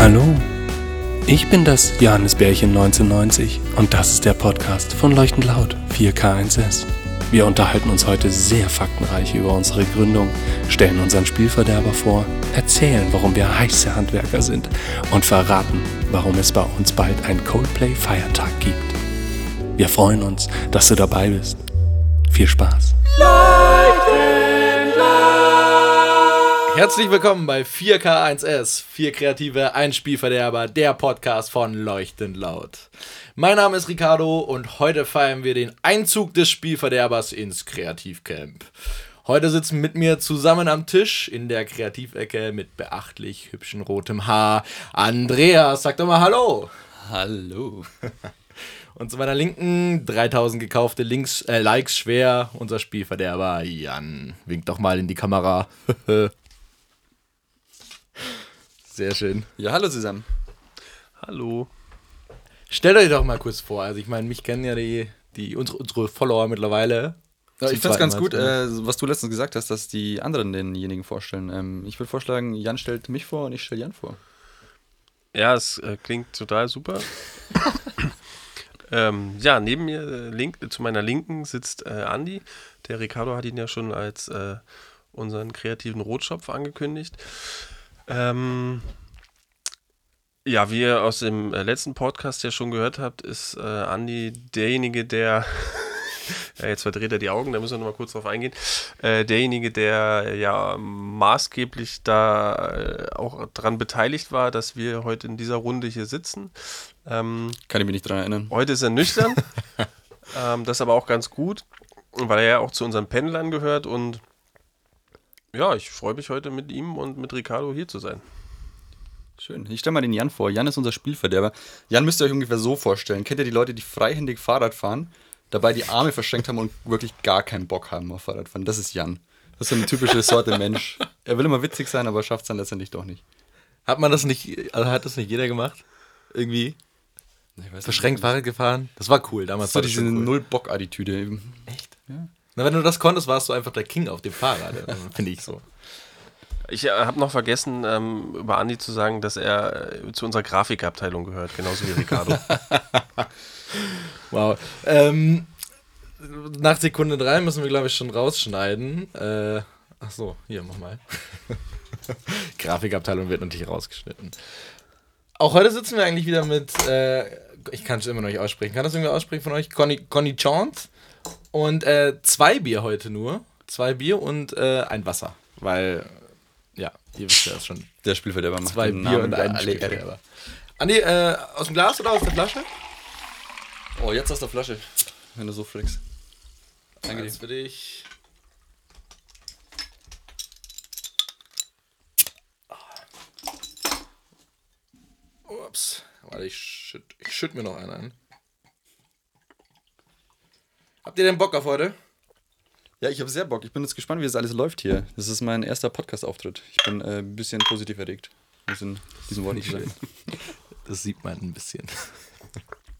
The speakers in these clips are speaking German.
Hallo, ich bin das Johannesbärchen 1990 und das ist der Podcast von Leuchtend Laut 4K1S. Wir unterhalten uns heute sehr faktenreich über unsere Gründung, stellen unseren Spielverderber vor, erzählen, warum wir heiße Handwerker sind und verraten, warum es bei uns bald einen Coldplay-Feiertag gibt. Wir freuen uns, dass du dabei bist. Viel Spaß! Herzlich willkommen bei 4K1S, vier kreative Einspielverderber, der Podcast von Leuchtend Laut. Mein Name ist Ricardo und heute feiern wir den Einzug des Spielverderbers ins Kreativcamp. Heute sitzen mit mir zusammen am Tisch in der Kreativecke mit beachtlich hübschen rotem Haar Andreas. Sag doch mal Hallo. Hallo. Und zu meiner Linken 3000 gekaufte Links, äh, Likes schwer, unser Spielverderber Jan. Winkt doch mal in die Kamera. Sehr schön. Ja, hallo zusammen. Hallo. Stellt euch doch mal kurz vor. Also ich meine, mich kennen ja die, die unsere, unsere Follower mittlerweile. Ja, ich finde es ganz gut, äh, was du letztens gesagt hast, dass die anderen denjenigen vorstellen. Ähm, ich würde vorschlagen, Jan stellt mich vor und ich stelle Jan vor. Ja, es äh, klingt total super. ähm, ja, neben mir, äh, link, zu meiner Linken, sitzt äh, Andi. Der Ricardo hat ihn ja schon als äh, unseren kreativen Rotschopf angekündigt. Ähm, ja, wie ihr aus dem äh, letzten Podcast ja schon gehört habt, ist äh, Andi derjenige, der. ja, jetzt verdreht er die Augen, da müssen wir nochmal kurz drauf eingehen. Äh, derjenige, der ja maßgeblich da äh, auch dran beteiligt war, dass wir heute in dieser Runde hier sitzen. Ähm, Kann ich mich nicht dran erinnern. Heute ist er nüchtern. ähm, das ist aber auch ganz gut, weil er ja auch zu unseren Pendlern gehört und ja, ich freue mich heute mit ihm und mit Ricardo hier zu sein. Schön. Ich stelle mal den Jan vor. Jan ist unser Spielverderber. Jan müsst ihr euch ungefähr so vorstellen. Kennt ihr die Leute, die freihändig Fahrrad fahren, dabei die Arme verschränkt haben und wirklich gar keinen Bock haben auf Fahrradfahren? Das ist Jan. Das ist so eine typische Sorte Mensch. Er will immer witzig sein, aber schafft es dann letztendlich doch nicht. Hat man das nicht, also hat das nicht jeder gemacht? Irgendwie? Ich weiß Verschränkt Fahrrad gefahren? Das war cool, damals Das war diese cool. Null-Bock-Attitüde. Echt? Ja. Na, wenn du das konntest, warst du einfach der King auf dem Fahrrad, also, finde ich so. Ich äh, habe noch vergessen, ähm, über Andi zu sagen, dass er äh, zu unserer Grafikabteilung gehört, genauso wie Ricardo. Wow. Ähm, nach Sekunde drei müssen wir, glaube ich, schon rausschneiden. Äh, ach so, hier, mach mal. Grafikabteilung wird natürlich rausgeschnitten. Auch heute sitzen wir eigentlich wieder mit, äh, ich kann es immer noch nicht aussprechen. Kann das irgendwie aussprechen von euch? Conny, Conny Chance. Und äh, zwei Bier heute nur. Zwei Bier und äh, ein Wasser. Weil, ja, ihr wisst ja das schon. Der Spielverderber macht Zwei den Bier Namen und ein. Spielverderber. Andi, äh, aus dem Glas oder aus der Flasche? Oh, jetzt aus der Flasche. Wenn du so frickst. Danke dir. Für dich. Ups. Warte, ich schütt, ich schütt mir noch einen ein. Habt ihr denn Bock auf heute? Ja, ich habe sehr Bock. Ich bin jetzt gespannt, wie das alles läuft hier. Das ist mein erster Podcast-Auftritt. Ich bin äh, ein bisschen positiv erregt. Muss in diesen Worten Nicht sagen. Das sieht man ein bisschen.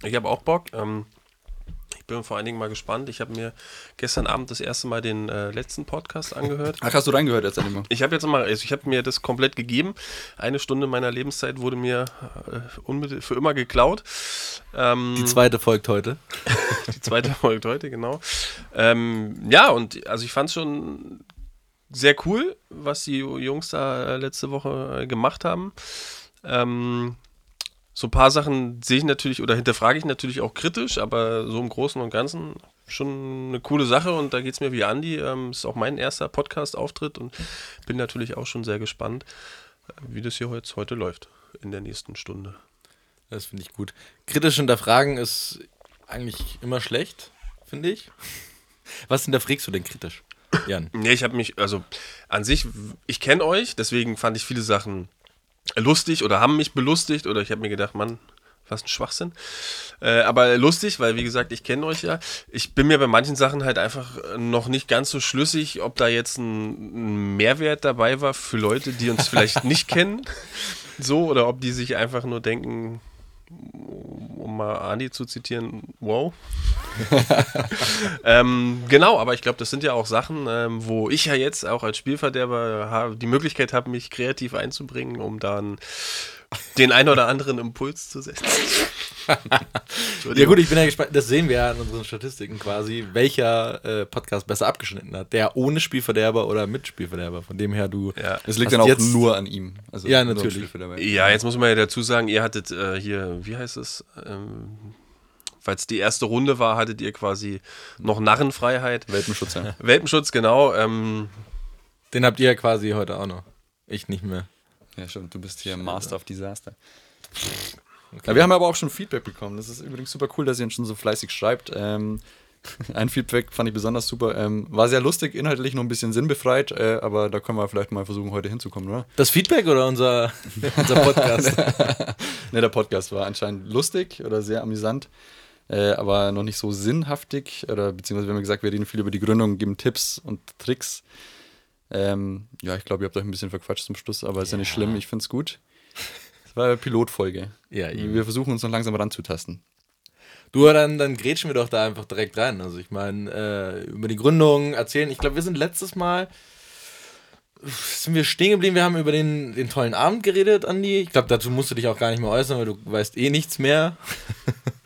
Ich habe auch Bock. Ähm, bin vor allen Dingen mal gespannt. Ich habe mir gestern Abend das erste Mal den äh, letzten Podcast angehört. Ach, hast du reingehört jetzt endlich mal? Ich habe jetzt mal, also ich habe mir das komplett gegeben. Eine Stunde meiner Lebenszeit wurde mir äh, für immer geklaut. Ähm, Die zweite folgt heute. die zweite folgt heute, genau. Ähm, ja, und also ich fand es schon sehr cool, was die Jungs da letzte Woche äh, gemacht haben. Ähm, so ein paar Sachen sehe ich natürlich oder hinterfrage ich natürlich auch kritisch, aber so im Großen und Ganzen schon eine coole Sache und da geht es mir wie Andi. Ähm, ist auch mein erster Podcast-Auftritt und bin natürlich auch schon sehr gespannt, wie das hier jetzt heute läuft in der nächsten Stunde. Das finde ich gut. Kritisch hinterfragen ist eigentlich immer schlecht, finde ich. Was hinterfragst du denn kritisch, Jan? Nee, ich habe mich, also an sich, ich kenne euch, deswegen fand ich viele Sachen lustig oder haben mich belustigt oder ich habe mir gedacht, Mann, was ein Schwachsinn. Äh, aber lustig, weil wie gesagt, ich kenne euch ja. Ich bin mir bei manchen Sachen halt einfach noch nicht ganz so schlüssig, ob da jetzt ein, ein Mehrwert dabei war für Leute, die uns vielleicht nicht kennen. So, oder ob die sich einfach nur denken, um mal Andi zu zitieren, wow. ähm, genau, aber ich glaube, das sind ja auch Sachen, ähm, wo ich ja jetzt auch als Spielverderber die Möglichkeit habe, mich kreativ einzubringen, um dann den ein oder anderen Impuls zu setzen. Ja gut, ich bin ja gespannt, das sehen wir ja in unseren Statistiken quasi, welcher äh, Podcast besser abgeschnitten hat. Der ohne Spielverderber oder mit Spielverderber. Von dem her, du Ja. Es liegt dann auch jetzt- nur an ihm. Also Ja, natürlich. Spielverderber. Ja, jetzt muss man ja dazu sagen, ihr hattet äh, hier, wie heißt es? Ähm, falls die erste Runde war, hattet ihr quasi noch Narrenfreiheit. Welpenschutz, ja. Welpenschutz, genau. Ähm, Den habt ihr ja quasi heute auch noch. Ich nicht mehr. Ja, stimmt, du bist hier Master of Disaster. Ja, wir haben aber auch schon Feedback bekommen. Das ist übrigens super cool, dass ihr uns schon so fleißig schreibt. Ähm, ein Feedback fand ich besonders super. Ähm, war sehr lustig, inhaltlich noch ein bisschen sinnbefreit, äh, aber da können wir vielleicht mal versuchen, heute hinzukommen, oder? Das Feedback oder unser, unser Podcast? Ne, der Podcast war anscheinend lustig oder sehr amüsant, äh, aber noch nicht so sinnhaftig. Oder beziehungsweise wir haben gesagt, wir reden viel über die Gründung, geben Tipps und Tricks. Ähm, ja, ich glaube, ihr habt euch ein bisschen verquatscht zum Schluss, aber ist ja nicht schlimm, ich finde es gut. Das war eine Pilotfolge. Ja, eben. Wir versuchen uns noch langsam ranzutasten. Du, dann, dann grätschen wir doch da einfach direkt rein. Also ich meine, äh, über die Gründung erzählen. Ich glaube, wir sind letztes Mal, sind wir stehen geblieben, wir haben über den, den tollen Abend geredet, Andi. Ich glaube, dazu musst du dich auch gar nicht mehr äußern, weil du weißt eh nichts mehr.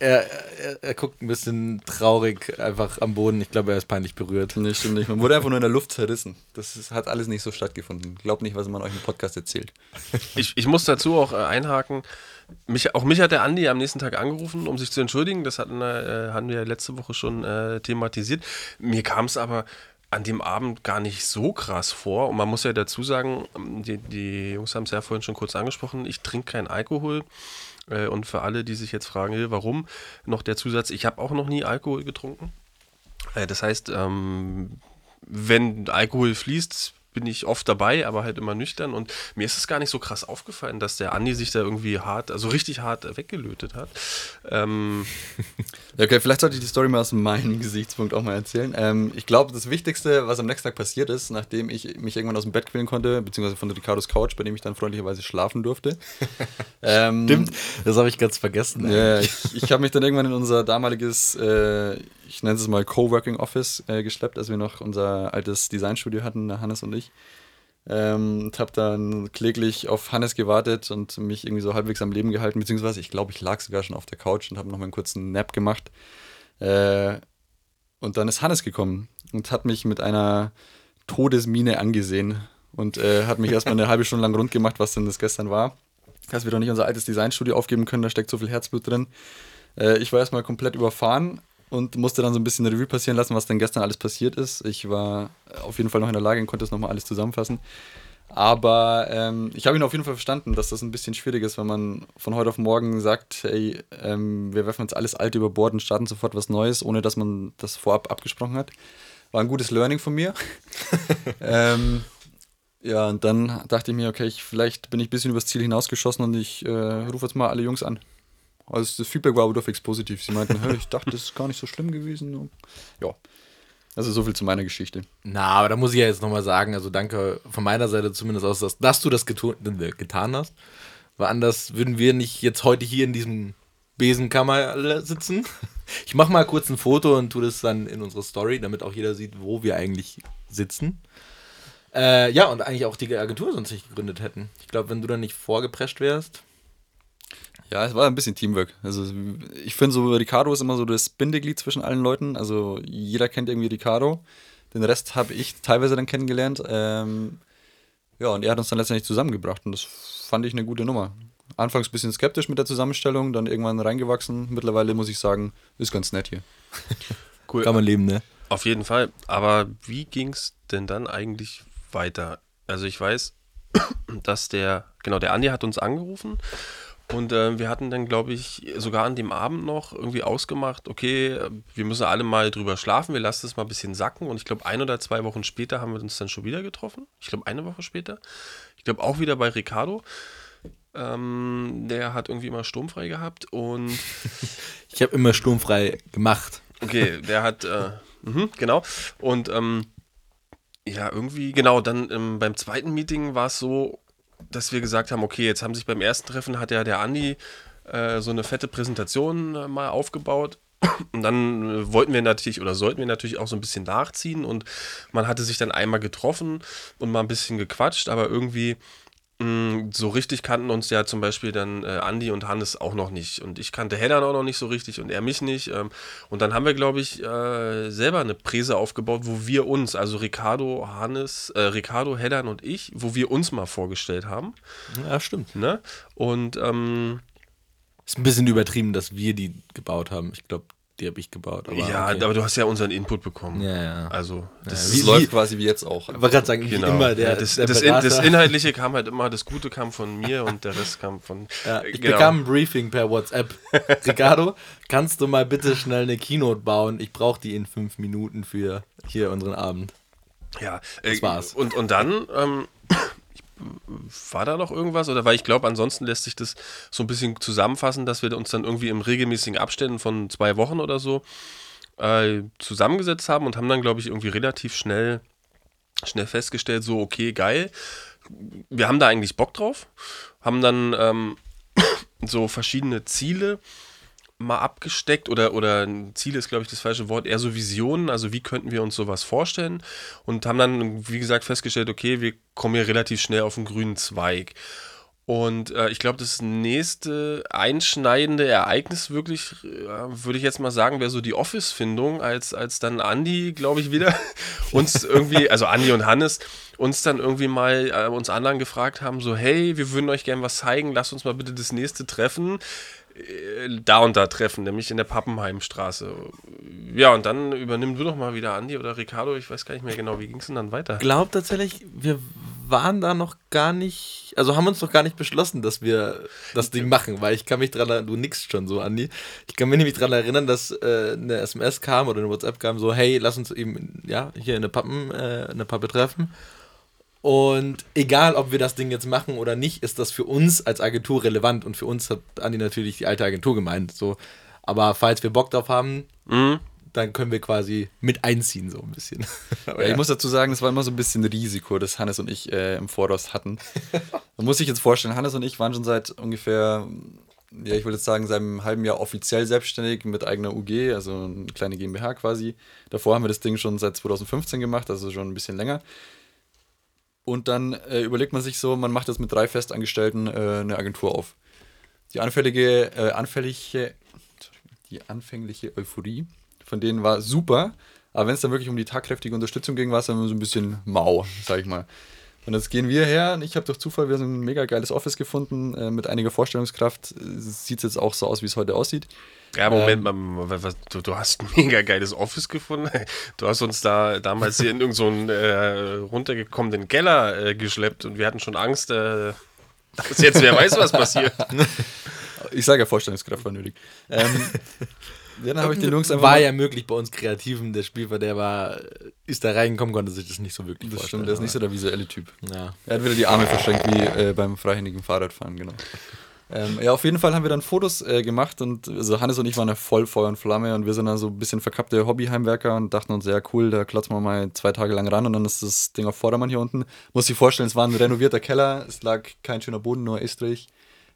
er, er, er guckt ein bisschen traurig einfach am Boden. Ich glaube, er ist peinlich berührt. Nee, stimmt nicht. Man wurde einfach nur in der Luft zerrissen. Das ist, hat alles nicht so stattgefunden. Glaubt nicht, was man euch im Podcast erzählt. ich, ich muss dazu auch äh, einhaken. Mich, auch mich hat der Andi am nächsten Tag angerufen, um sich zu entschuldigen. Das hatten, äh, hatten wir ja letzte Woche schon äh, thematisiert. Mir kam es aber an dem Abend gar nicht so krass vor. Und man muss ja dazu sagen, die, die Jungs haben es ja vorhin schon kurz angesprochen, ich trinke keinen Alkohol. Äh, und für alle, die sich jetzt fragen, warum, noch der Zusatz, ich habe auch noch nie Alkohol getrunken. Äh, das heißt, ähm, wenn Alkohol fließt, bin ich oft dabei, aber halt immer nüchtern. Und mir ist es gar nicht so krass aufgefallen, dass der Andi sich da irgendwie hart, also richtig hart weggelötet hat. Ähm, okay, vielleicht sollte ich die Story mal aus meinem Gesichtspunkt auch mal erzählen. Ähm, ich glaube, das Wichtigste, was am nächsten Tag passiert ist, nachdem ich mich irgendwann aus dem Bett quälen konnte, beziehungsweise von Ricardos Couch, bei dem ich dann freundlicherweise schlafen durfte. ähm, Stimmt, das habe ich ganz vergessen. Ja, ich, ich habe mich dann irgendwann in unser damaliges, äh, ich nenne es mal Coworking Office äh, geschleppt, als wir noch unser altes Designstudio hatten, Hannes und ich. Ähm, und habe dann kläglich auf Hannes gewartet und mich irgendwie so halbwegs am Leben gehalten, beziehungsweise ich glaube, ich lag sogar schon auf der Couch und habe noch mal einen kurzen Nap gemacht. Äh, und dann ist Hannes gekommen und hat mich mit einer Todesmine angesehen und äh, hat mich erstmal eine halbe Stunde lang rund gemacht, was denn das gestern war. Dass wir doch nicht unser altes Designstudio aufgeben können, da steckt so viel Herzblut drin. Äh, ich war erstmal komplett überfahren und musste dann so ein bisschen Revue passieren lassen, was denn gestern alles passiert ist. Ich war auf jeden Fall noch in der Lage und konnte das nochmal alles zusammenfassen. Aber ähm, ich habe ihn auf jeden Fall verstanden, dass das ein bisschen schwierig ist, wenn man von heute auf morgen sagt, hey, ähm, wir werfen jetzt alles Alte über Bord und starten sofort was Neues, ohne dass man das vorab abgesprochen hat. War ein gutes Learning von mir. ähm, ja, und dann dachte ich mir, okay, ich, vielleicht bin ich ein bisschen übers Ziel hinausgeschossen und ich äh, rufe jetzt mal alle Jungs an. Also das Feedback war aber durchwegs positiv. Sie meinten, ich dachte, das ist gar nicht so schlimm gewesen. Ja, also so viel zu meiner Geschichte. Na, aber da muss ich ja jetzt nochmal sagen, also danke von meiner Seite zumindest aus, dass, dass du das getu- getan hast. Weil anders würden wir nicht jetzt heute hier in diesem Besenkammer sitzen. Ich mache mal kurz ein Foto und tue das dann in unsere Story, damit auch jeder sieht, wo wir eigentlich sitzen. Äh, ja, und eigentlich auch die Agentur sonst nicht gegründet hätten. Ich glaube, wenn du dann nicht vorgeprescht wärst. Ja, es war ein bisschen Teamwork. Also ich finde so, Ricardo ist immer so das Bindeglied zwischen allen Leuten. Also jeder kennt irgendwie Ricardo. Den Rest habe ich teilweise dann kennengelernt. Ähm, ja, und er hat uns dann letztendlich zusammengebracht und das fand ich eine gute Nummer. Anfangs ein bisschen skeptisch mit der Zusammenstellung, dann irgendwann reingewachsen. Mittlerweile muss ich sagen, ist ganz nett hier. cool. Kann man leben, ne? Auf jeden Fall. Aber wie ging es denn dann eigentlich weiter? Also ich weiß, dass der, genau, der Andi hat uns angerufen und äh, wir hatten dann, glaube ich, sogar an dem Abend noch irgendwie ausgemacht, okay, wir müssen alle mal drüber schlafen, wir lassen es mal ein bisschen sacken und ich glaube, ein oder zwei Wochen später haben wir uns dann schon wieder getroffen. Ich glaube, eine Woche später. Ich glaube, auch wieder bei Ricardo. Ähm, der hat irgendwie immer sturmfrei gehabt und Ich habe immer sturmfrei gemacht. Okay, der hat, äh, mhm, genau. Und ähm, ja, irgendwie, genau, dann ähm, beim zweiten Meeting war es so, dass wir gesagt haben, okay, jetzt haben sich beim ersten Treffen hat ja der Andi äh, so eine fette Präsentation äh, mal aufgebaut. Und dann äh, wollten wir natürlich oder sollten wir natürlich auch so ein bisschen nachziehen und man hatte sich dann einmal getroffen und mal ein bisschen gequatscht, aber irgendwie so richtig kannten uns ja zum Beispiel dann äh, Andi und Hannes auch noch nicht. Und ich kannte Hellan auch noch nicht so richtig und er mich nicht. Ähm, und dann haben wir, glaube ich, äh, selber eine Präse aufgebaut, wo wir uns, also Ricardo, Hannes, äh, Ricardo, Hellan und ich, wo wir uns mal vorgestellt haben. Ja, stimmt. Ne? Und ähm, Ist ein bisschen übertrieben, dass wir die gebaut haben. Ich glaube, die habe ich gebaut. Aber ja, okay. aber du hast ja unseren Input bekommen. Ja, ja. Also, das Das wie- läuft quasi wie jetzt auch. Ich wollte gerade sagen, Genau. wie immer, der, ja, das, der das, in, das Inhaltliche kam halt immer, das Gute kam von mir und der Rest kam von. ja, äh, ich genau. bekam ein Briefing per WhatsApp. Ricardo, kannst du mal bitte schnell eine Keynote bauen? Ich brauche die in fünf Minuten für hier unseren Abend. Ja, Das äh, war's. Und, und dann ähm, war da noch irgendwas? Oder weil ich glaube, ansonsten lässt sich das so ein bisschen zusammenfassen, dass wir uns dann irgendwie im regelmäßigen Abständen von zwei Wochen oder so äh, zusammengesetzt haben und haben dann, glaube ich, irgendwie relativ schnell, schnell festgestellt, so, okay, geil. Wir haben da eigentlich Bock drauf, haben dann ähm, so verschiedene Ziele mal abgesteckt oder, oder ein Ziel ist, glaube ich, das falsche Wort, eher so Visionen, also wie könnten wir uns sowas vorstellen und haben dann, wie gesagt, festgestellt, okay, wir kommen hier relativ schnell auf den grünen Zweig. Und äh, ich glaube, das nächste einschneidende Ereignis wirklich, äh, würde ich jetzt mal sagen, wäre so die Office-Findung, als, als dann Andi, glaube ich, wieder uns irgendwie, also Andi und Hannes, uns dann irgendwie mal äh, uns anderen gefragt haben, so, hey, wir würden euch gerne was zeigen, lasst uns mal bitte das nächste treffen da und da treffen, nämlich in der Pappenheimstraße. Ja, und dann übernimm du doch mal wieder Andi oder Ricardo, ich weiß gar nicht mehr genau, wie ging es denn dann weiter? Ich glaube tatsächlich, wir waren da noch gar nicht, also haben uns noch gar nicht beschlossen, dass wir das Ding machen, weil ich kann mich dran erinnern, du nix schon so, Andi. Ich kann mich nämlich dran erinnern, dass äh, eine SMS kam oder eine WhatsApp kam, so, hey, lass uns eben, ja, hier in der Pappen, äh, in der Pappe treffen. Und egal, ob wir das Ding jetzt machen oder nicht, ist das für uns als Agentur relevant. Und für uns hat Andi natürlich die alte Agentur gemeint. So. Aber falls wir Bock drauf haben, Mhm. dann können wir quasi mit einziehen, so ein bisschen. Aber Ja, ich muss dazu sagen, es war immer so ein bisschen Risiko, das Hannes und ich äh, im Voraus hatten. Man muss sich jetzt vorstellen, Hannes und ich waren schon seit ungefähr, ja, ich würde jetzt sagen, seit einem halben Jahr offiziell selbstständig mit eigener UG, also eine kleine GmbH quasi. Davor haben wir das Ding schon seit 2015 gemacht, also schon ein bisschen länger. Und dann äh, überlegt man sich so, man macht jetzt mit drei Festangestellten äh, eine Agentur auf. Die anfällige, äh, anfällige, die anfängliche Euphorie von denen war super, aber wenn es dann wirklich um die tagkräftige Unterstützung ging, war es dann so ein bisschen mau, sag ich mal. Und jetzt gehen wir her ich habe durch Zufall wieder so ein mega geiles Office gefunden äh, mit einiger Vorstellungskraft. Sieht jetzt auch so aus, wie es heute aussieht. Ja, Moment Ähm, mal, was, du, du hast ein mega geiles Office gefunden. Du hast uns da damals hier in irgendeinen so äh, runtergekommenen Keller äh, geschleppt und wir hatten schon Angst, äh, dass jetzt wer weiß, was passiert. Ich sage ja, Vorstellungskraft war nötig. Ähm, ja, dann habe ich den Jungs einfach war ja möglich bei uns Kreativen. Der Spielverderber ist da reingekommen, konnte sich das nicht so wirklich Das vorstellen. stimmt, der ist nicht so der visuelle Typ. ja. Er hat wieder die Arme verschränkt wie äh, beim freihändigen Fahrradfahren, genau. Ähm, ja, auf jeden Fall haben wir dann Fotos äh, gemacht und also Hannes und ich waren ja voll Feuer und Flamme und wir sind dann so ein bisschen verkappte Hobbyheimwerker und dachten uns, ja cool, da klotzen wir mal zwei Tage lang ran und dann ist das Ding auf Vordermann hier unten. Muss sich vorstellen, es war ein renovierter Keller, es lag kein schöner Boden, nur Estrich.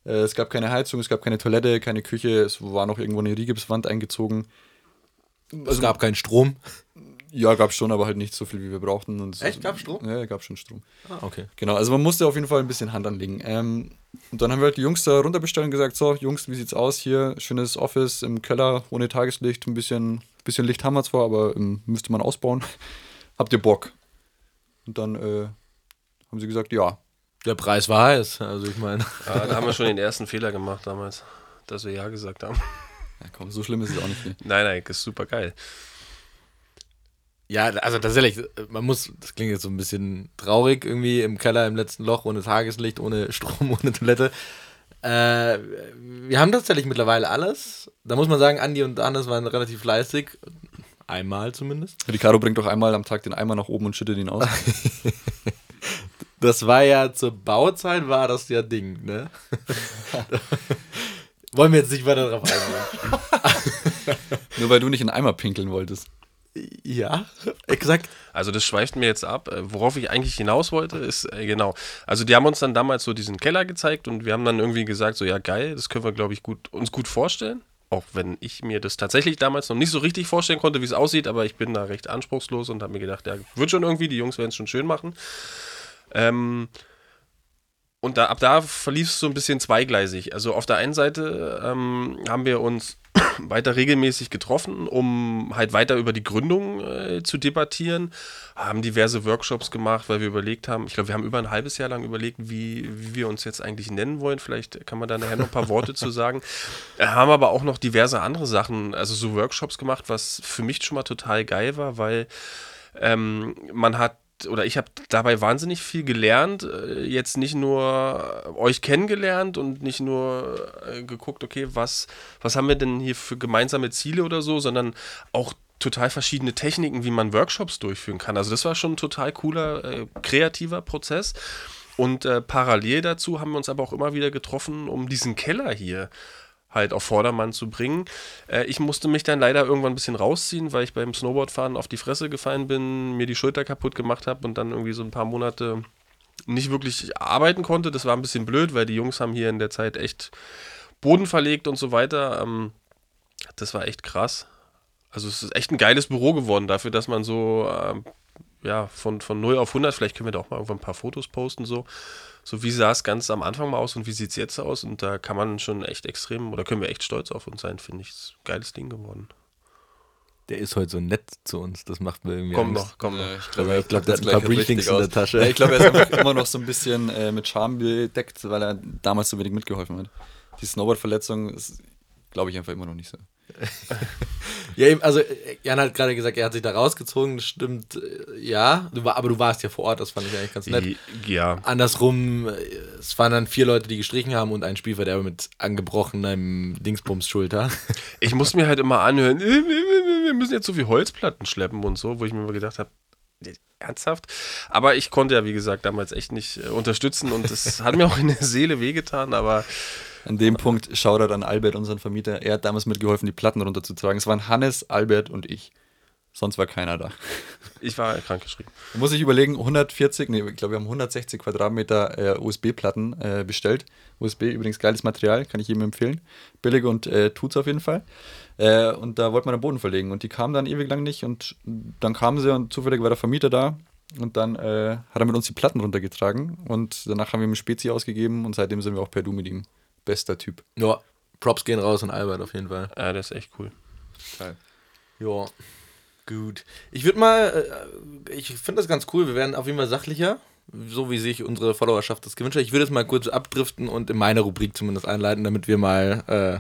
Äh, es gab keine Heizung, es gab keine Toilette, keine Küche, es war noch irgendwo eine Rigipswand eingezogen. Es gab keinen Strom. Ja, gab schon, aber halt nicht so viel, wie wir brauchten. Und Echt? Gab's Strom? Ja, gab schon Strom. Ah, okay. Genau, also man musste auf jeden Fall ein bisschen Hand anlegen. Ähm, und dann haben wir halt die Jungs da runterbestellt und gesagt: So, Jungs, wie sieht's aus hier? Schönes Office im Keller, ohne Tageslicht. Ein bisschen, bisschen Licht haben wir zwar, aber ähm, müsste man ausbauen. Habt ihr Bock? Und dann äh, haben sie gesagt: Ja. Der Preis war heiß. Also ich meine. Ja, da haben wir schon den ersten Fehler gemacht damals, dass wir Ja gesagt haben. ja. Komm, so schlimm ist es auch nicht. Mehr. Nein, nein, ist super geil. Ja, also tatsächlich, man muss, das klingt jetzt so ein bisschen traurig, irgendwie im Keller im letzten Loch, ohne Tageslicht, ohne Strom, ohne Toilette. Äh, wir haben tatsächlich mittlerweile alles. Da muss man sagen, Andi und Hannes waren relativ fleißig. Einmal zumindest. Ricardo bringt doch einmal am Tag den Eimer nach oben und schüttet ihn aus. Das war ja zur Bauzeit war das ja Ding, ne? Wollen wir jetzt nicht weiter darauf eingehen. Nur weil du nicht in Eimer pinkeln wolltest. ja, exakt. Also das schweift mir jetzt ab. Äh, Worauf ich eigentlich hinaus wollte, ist äh, genau. Also die haben uns dann damals so diesen Keller gezeigt und wir haben dann irgendwie gesagt, so ja geil, das können wir glaube ich gut uns gut vorstellen. Auch wenn ich mir das tatsächlich damals noch nicht so richtig vorstellen konnte, wie es aussieht, aber ich bin da recht anspruchslos und habe mir gedacht, ja, wird schon irgendwie, die Jungs werden es schon schön machen. Ähm, und da, ab da verlief es so ein bisschen zweigleisig. Also auf der einen Seite ähm, haben wir uns weiter regelmäßig getroffen, um halt weiter über die Gründung äh, zu debattieren, haben diverse Workshops gemacht, weil wir überlegt haben, ich glaube, wir haben über ein halbes Jahr lang überlegt, wie, wie wir uns jetzt eigentlich nennen wollen. Vielleicht kann man da nachher noch ein paar Worte zu sagen. Haben aber auch noch diverse andere Sachen, also so Workshops gemacht, was für mich schon mal total geil war, weil ähm, man hat oder ich habe dabei wahnsinnig viel gelernt. Äh, jetzt nicht nur euch kennengelernt und nicht nur äh, geguckt, okay, was, was haben wir denn hier für gemeinsame Ziele oder so, sondern auch total verschiedene Techniken, wie man Workshops durchführen kann. Also das war schon ein total cooler, äh, kreativer Prozess. Und äh, parallel dazu haben wir uns aber auch immer wieder getroffen, um diesen Keller hier halt auf Vordermann zu bringen. Äh, ich musste mich dann leider irgendwann ein bisschen rausziehen, weil ich beim Snowboardfahren auf die Fresse gefallen bin, mir die Schulter kaputt gemacht habe und dann irgendwie so ein paar Monate nicht wirklich arbeiten konnte. Das war ein bisschen blöd, weil die Jungs haben hier in der Zeit echt Boden verlegt und so weiter. Ähm, das war echt krass. Also es ist echt ein geiles Büro geworden dafür, dass man so ähm, ja, von, von 0 auf 100, vielleicht können wir da auch mal irgendwann ein paar Fotos posten, so so wie sah es ganz am Anfang mal aus und wie sieht es jetzt aus. Und da kann man schon echt extrem, oder können wir echt stolz auf uns sein, finde ich. Ist ein geiles Ding geworden. Der ist heute so nett zu uns, das macht mir irgendwie Komm Angst. noch, komm noch. ich glaube, ich glaub, der hat ein paar Briefings in der Tasche. Ja, ich glaube, er ist immer noch so ein bisschen äh, mit Charme bedeckt, weil er damals so wenig mitgeholfen hat. Die Snowboard-Verletzung ist, glaube ich, einfach immer noch nicht so. Ja, eben, also äh, Jan hat gerade gesagt, er hat sich da rausgezogen, das stimmt, äh, ja, du war, aber du warst ja vor Ort, das fand ich eigentlich ganz nett. Ja. Andersrum, äh, es waren dann vier Leute, die gestrichen haben und ein Spielverderber mit angebrochenem Dingsbums-Schulter. Ich muss mir halt immer anhören, wir müssen jetzt so viel Holzplatten schleppen und so, wo ich mir immer gedacht habe, ernsthaft? Aber ich konnte ja, wie gesagt, damals echt nicht äh, unterstützen und es hat mir auch in der Seele wehgetan, aber An dem Punkt Shoutout an Albert, unseren Vermieter. Er hat damals mitgeholfen, die Platten runterzutragen. Es waren Hannes, Albert und ich. Sonst war keiner da. ich war krankgeschrieben. Da muss ich überlegen, 140, nee, ich glaube, wir haben 160 Quadratmeter äh, USB-Platten äh, bestellt. USB übrigens geiles Material, kann ich jedem empfehlen. Billig und äh, tut's auf jeden Fall. Äh, und da wollte man den Boden verlegen und die kamen dann ewig lang nicht und dann kamen sie und zufällig war der Vermieter da und dann äh, hat er mit uns die Platten runtergetragen und danach haben wir ihm Spezi ausgegeben und seitdem sind wir auch per Du mit ihm. Bester Typ. Ja, Props gehen raus an Albert auf jeden Fall. Ja, das ist echt cool. Ja, gut. Ich würde mal, äh, ich finde das ganz cool, wir werden auf jeden Fall sachlicher, so wie sich unsere Followerschaft das gewünscht hat. Ich würde jetzt mal kurz abdriften und in meine Rubrik zumindest einleiten, damit wir mal äh,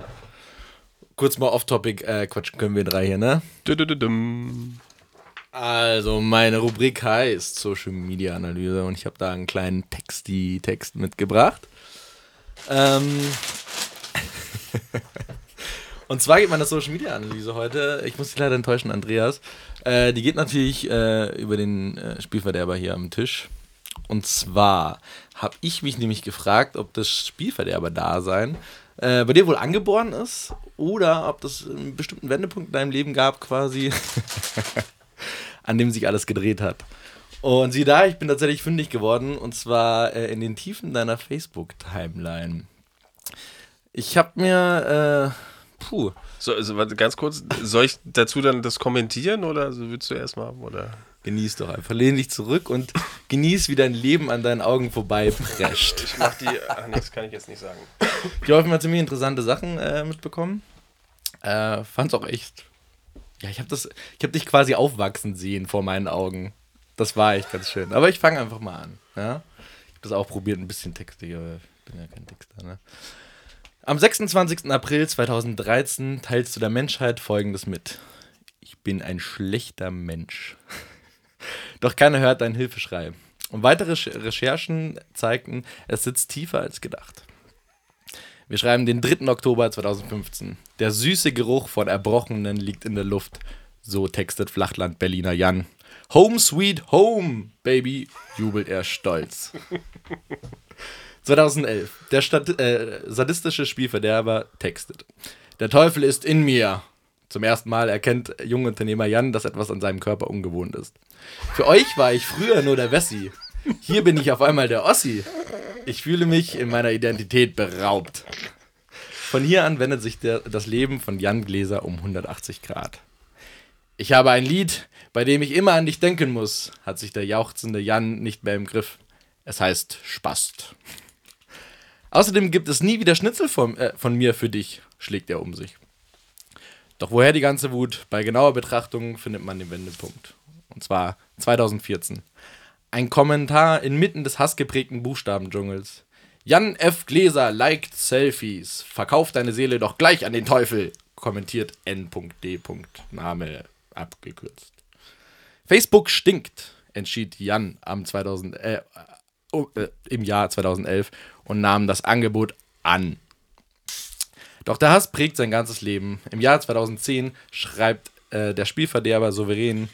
kurz mal off-topic äh, quatschen können, wir drei hier, ne? Dü-dü-dü-dum. Also, meine Rubrik heißt Social Media Analyse und ich habe da einen kleinen Texti-Text mitgebracht. Ähm und zwar geht meine Social Media Analyse heute, ich muss dich leider enttäuschen, Andreas, äh, die geht natürlich äh, über den äh, Spielverderber hier am Tisch. Und zwar habe ich mich nämlich gefragt, ob das Spielverderber-Dasein äh, bei dir wohl angeboren ist oder ob das einen bestimmten Wendepunkt in deinem Leben gab, quasi, an dem sich alles gedreht hat. Und sieh da, ich bin tatsächlich fündig geworden und zwar äh, in den Tiefen deiner Facebook-Timeline. Ich habe mir, äh, puh, So, also, warte, ganz kurz, soll ich dazu dann das kommentieren oder so willst du erstmal oder? genieß doch einfach. Lehn dich zurück und genieß, wie dein Leben an deinen Augen vorbei prescht. Ich mach die, ach nee, das kann ich jetzt nicht sagen. Ich habe mal ziemlich interessante Sachen äh, mitbekommen. Äh, fand's auch echt. Ja, ich habe das, ich habe dich quasi aufwachsen sehen vor meinen Augen. Das war echt ganz schön. Aber ich fange einfach mal an. Ja? Ich habe das auch probiert, ein bisschen textig, aber ich bin ja kein Texter. Ne? Am 26. April 2013 teilst du der Menschheit Folgendes mit. Ich bin ein schlechter Mensch. Doch keiner hört deinen Hilfeschrei. Und weitere Recher- Recherchen zeigten, es sitzt tiefer als gedacht. Wir schreiben den 3. Oktober 2015. Der süße Geruch von Erbrochenen liegt in der Luft. So textet Flachland Berliner Jan. Home sweet home, Baby, jubelt er stolz. 2011. Der Stat äh, sadistische Spielverderber textet. Der Teufel ist in mir. Zum ersten Mal erkennt Jungunternehmer Jan, dass etwas an seinem Körper ungewohnt ist. Für euch war ich früher nur der Wessi. Hier bin ich auf einmal der Ossi. Ich fühle mich in meiner Identität beraubt. Von hier an wendet sich der, das Leben von Jan Gläser um 180 Grad. Ich habe ein Lied, bei dem ich immer an dich denken muss, hat sich der jauchzende Jan nicht mehr im Griff. Es heißt Spast. Außerdem gibt es nie wieder Schnitzel von, äh, von mir für dich, schlägt er um sich. Doch woher die ganze Wut? Bei genauer Betrachtung findet man den Wendepunkt. Und zwar 2014. Ein Kommentar inmitten des hassgeprägten Buchstabendschungels. Jan F. Gläser liked Selfies. Verkauf deine Seele doch gleich an den Teufel, kommentiert N.D. Name abgekürzt. Facebook stinkt, entschied Jan am 2000, äh, oh, äh, im Jahr 2011 und nahm das Angebot an. Doch der Hass prägt sein ganzes Leben. Im Jahr 2010 schreibt äh, der Spielverderber souverän.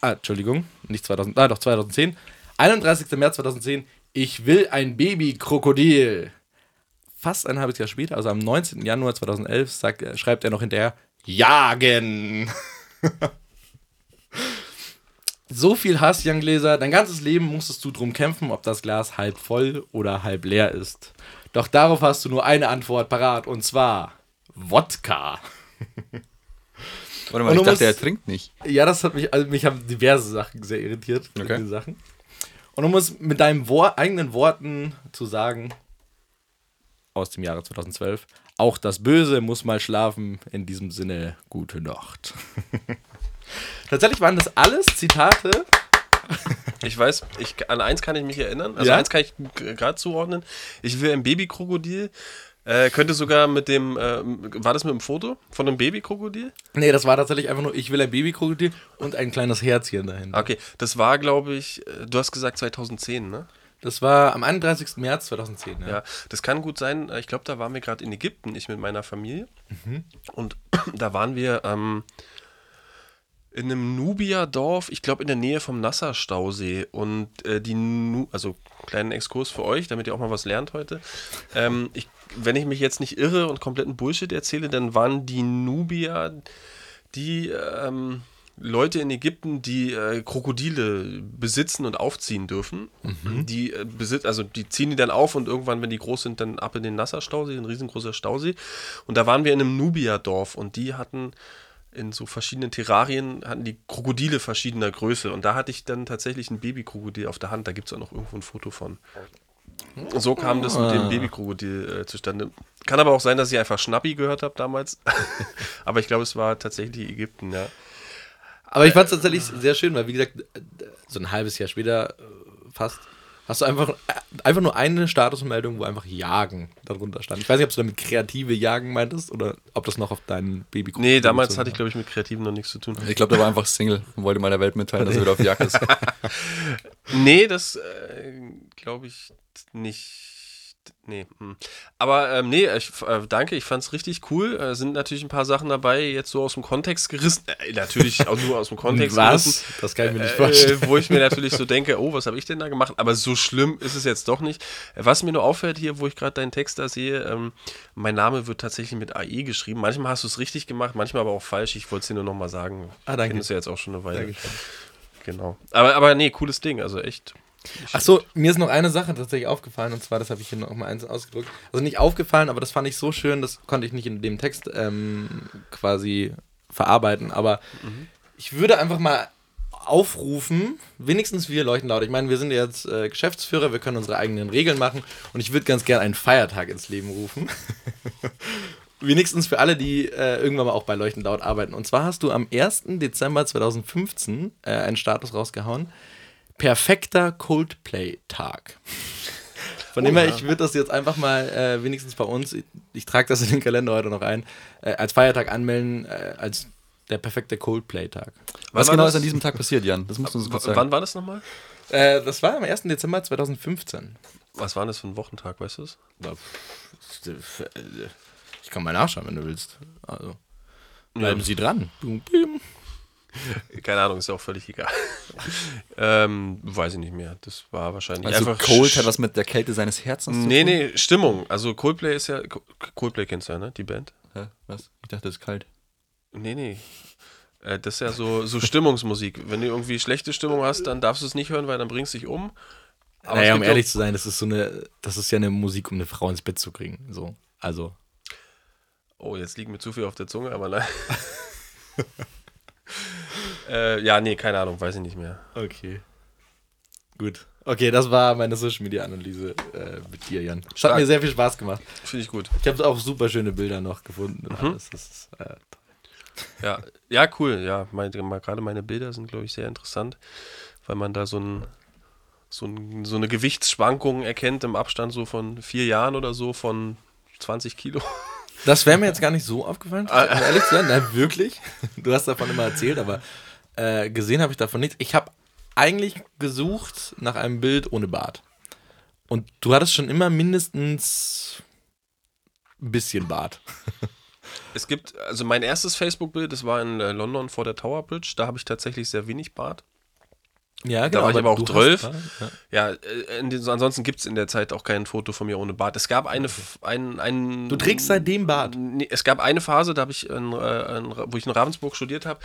Ah, Entschuldigung, nicht 2000, ah, doch 2010. 31. März 2010. Ich will ein Babykrokodil. Fast ein halbes Jahr später, also am 19. Januar 2011, sagt, er- schreibt er noch hinterher: Jagen. so viel Hass, Jan Gläser. Dein ganzes Leben musstest du drum kämpfen, ob das Glas halb voll oder halb leer ist. Doch darauf hast du nur eine Antwort parat und zwar Wodka. Warte mal, ich dachte, musst- er trinkt nicht. Ja, das hat mich, also mich haben diverse Sachen sehr irritiert. Okay. Sachen. Und du musst mit deinen Wor eigenen Worten zu sagen, aus dem Jahre 2012, auch das Böse muss mal schlafen. In diesem Sinne, gute Nacht. Tatsächlich waren das alles Zitate. Ich weiß, ich, an eins kann ich mich erinnern. Also Ja? eins kann ich gerade zuordnen. Ich will ein Babykrokodil. Äh, könnte sogar mit dem, äh, war das mit dem Foto von einem Babykrokodil? Nee, das war tatsächlich einfach nur, ich will ein Babykrokodil und ein kleines Herzchen dahinter. Okay, das war, glaube ich, äh, du hast gesagt 2010, ne? Das war am 31. März 2010. Ja. Ja, das kann gut sein. Ich glaube, da waren wir gerade in Ägypten, ich mit meiner Familie. Und da waren wir ähm, in einem Nubia-Dorf, ich glaube in der Nähe vom Nasser-Stausee. Und äh, die, nu also kleinen Exkurs für euch, damit ihr auch mal was lernt heute. Ähm, ich, wenn ich mich jetzt nicht irre und kompletten Bullshit erzähle, dann waren die Nubia die ähm, Leute in Ägypten, die äh, Krokodile besitzen und aufziehen dürfen. Die äh, besit also die ziehen die dann auf und irgendwann, wenn die groß sind, dann ab in den Nasser-Stausee, ein riesengroßer Stausee. Und da waren wir in einem Nubia-Dorf und die hatten in so verschiedenen Terrarien hatten die Krokodile verschiedener Größe. Und da hatte ich dann tatsächlich ein Babykrokodil auf der Hand. Da gibt es auch noch irgendwo ein Foto von. So kam das mit dem Babykrokodil äh, zustande. Kann aber auch sein, dass ich einfach Schnappi gehört habe damals. aber ich glaube, es war tatsächlich Ägypten, ja. Aber ich fand es tatsächlich sehr schön, weil wie gesagt, so ein halbes Jahr später äh, fast hast du einfach, äh, einfach nur eine Statusmeldung, wo einfach Jagen darunter stand. Ich weiß nicht, ob du damit kreative Jagen meintest oder ob das noch auf deinen Baby Nee, damals hatte ich, glaube ich, mit Kreativen noch nichts zu tun. Ich glaube, der war einfach Single und wollte mal der Welt mitteilen, dass er wieder auf Jagd ist. Nee, das äh, glaube ich nicht. Nee. hm. Aber ähm, nee, ich, äh, danke, ich fand's richtig cool. Äh, sind natürlich ein paar Sachen dabei, jetzt so aus dem Kontext gerissen. Äh, natürlich auch nur aus dem Kontext gerissen. Was? Das kann ich mir nicht vorstellen. Äh, wo ich mir natürlich so denke, oh, was habe ich denn da gemacht? Aber so schlimm ist es jetzt doch nicht. Was mir nur auffällt hier, wo ich gerade deinen Text da sehe, ähm, mein Name wird tatsächlich mit AE geschrieben. Manchmal hast du es richtig gemacht, manchmal aber auch falsch. Ich wollte es dir nur nochmal sagen. Ah, danke. Kenn es ja jetzt auch schon eine Weile. Dankeschön. Genau. Aber, aber nee, cooles Ding, also echt. Ach so, mir ist noch eine Sache tatsächlich aufgefallen und zwar, das habe ich hier noch mal eins ausgedrückt. Also nicht aufgefallen, aber das fand ich so schön, das konnte ich nicht in dem Text ähm, quasi verarbeiten. Aber ich würde einfach mal aufrufen, wenigstens wir leuchten laut. Ich meine, wir sind jetzt äh, Geschäftsführer, wir können unsere eigenen Regeln machen und ich würde ganz gern einen Feiertag ins Leben rufen. Wenigstens für alle, die äh, irgendwann mal auch bei Leuchten laut arbeiten. Und zwar hast du am 1. Dezember 2015 äh, einen Status rausgehauen. Perfekter Coldplay-Tag. Von dem her, ich würde das jetzt einfach mal äh, wenigstens bei uns, ich, ich trage das in den Kalender heute noch ein, äh, als Feiertag anmelden, äh, als der perfekte Coldplay-Tag. Was genau das? ist an diesem Tag passiert, Jan? Das musst du uns kurz sagen. wann war das nochmal? Äh, das war am 1. Dezember 2015. Was war das für ein Wochentag, weißt du es? Ich kann mal nachschauen, wenn du willst. Also, bleiben Sie dran. Bum, bum. Keine Ahnung, ist auch völlig egal. ähm, weiß ich nicht mehr. Das war wahrscheinlich Also einfach. Cold hat was mit der Kälte seines Herzens Nee, zu tun? nee, Stimmung. Also Coldplay ist ja. Co- Coldplay kennst du ja, ne? Die Band? Hä? Was? Ich dachte, es ist kalt. Nee, nee. Äh, Das ist ja so, so Stimmungsmusik. Wenn du irgendwie schlechte Stimmung hast, dann darfst du es nicht hören, weil dann bringst du dich um. Aber naja, um ehrlich zu sein, das ist so eine, das ist ja eine Musik, um eine Frau ins Bett zu kriegen. So, also. Oh, jetzt liegt mir zu viel auf der Zunge, aber nein. Äh, ja, nee, keine Ahnung, weiß ich nicht mehr. Okay. Gut. Okay, das war meine Social Media Analyse äh, mit dir, Jan. Es hat Stark. mir sehr viel Spaß gemacht. Finde ich gut. Ich habe auch super schöne Bilder noch gefunden. Und alles. Das ist, äh, Ja, ja cool. Ja, meine, gerade meine Bilder sind, glaube ich, sehr interessant, weil man da so, ein, so, ein, so eine Gewichtsschwankung erkennt im Abstand so von vier Jahren oder so von 20 Kilo. Das wäre mir jetzt gar nicht so aufgefallen, um ehrlich zu sein. Nein, wirklich. Du hast davon immer erzählt, aber äh, gesehen habe ich davon nichts. Ich habe eigentlich gesucht nach einem Bild ohne Bart. Und du hattest schon immer mindestens ein bisschen Bart. Es gibt, also mein erstes Facebook-Bild, das war in äh, London vor der Tower Bridge. Da habe ich tatsächlich sehr wenig Bart. Ja, Da war ich aber auch du hast 12. Bart, ja. Ja, äh, in den, so, ansonsten gibt es in der Zeit auch kein Foto von mir ohne Bart. Es gab eine, ein, ein Du trägst seitdem Bart. Nee, es gab eine Phase, da habe ich, in, äh, in, wo ich in Ravensburg studiert habe,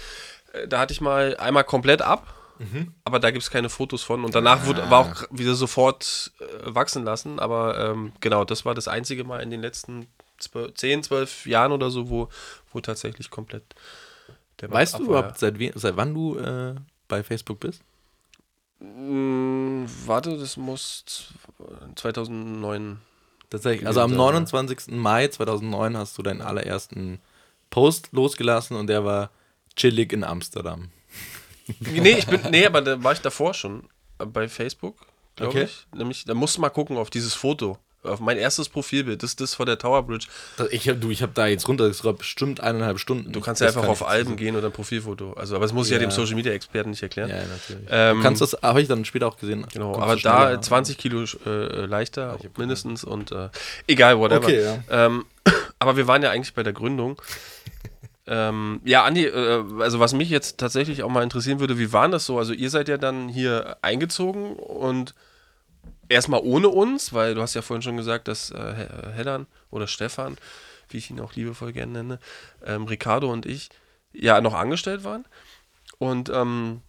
da hatte ich mal einmal komplett ab, Mhm. aber da gibt es keine Fotos von. Und danach wurde, war auch wieder sofort äh, wachsen lassen. Aber ähm, genau, das war das einzige Mal in den letzten 12, 10, 12 Jahren oder so, wo, wo tatsächlich komplett der Weißt du überhaupt, seit, we- seit wann du äh, bei Facebook bist? Mm, warte, das muss z- 2009. Tatsächlich. Also am Ja. 29. Mai 2009 hast du deinen allerersten Post losgelassen und der war chillig in Amsterdam. Nee, ich bin, nee, aber da war ich davor schon bei Facebook, glaube Okay. ich. Nämlich, da musst du mal gucken auf dieses Foto. Auf mein erstes Profilbild, das ist das vor der Tower Bridge. Ich hab, du, ich habe da jetzt runter, das war bestimmt eineinhalb Stunden. Du kannst ja einfach kann auf Alben gehen oder ein Profilfoto. Also, aber das muss ich ja, dem Social Media Experten nicht erklären. Ja, natürlich. Ähm, du kannst das, habe ich dann später auch gesehen. Genau, Kommst aber da an. 20 Kilo äh, leichter mindestens und äh, egal, whatever. Okay, ja. ähm, aber wir waren ja eigentlich bei der Gründung. Ähm, ja, Andi, äh, also was mich jetzt tatsächlich auch mal interessieren würde, wie war das so? Also ihr seid ja dann hier eingezogen und erstmal ohne uns, weil du hast ja vorhin schon gesagt, dass äh, He- Hellan oder Stefan, wie ich ihn auch liebevoll gerne nenne, ähm, Ricardo und ich ja noch angestellt waren. Und ähm,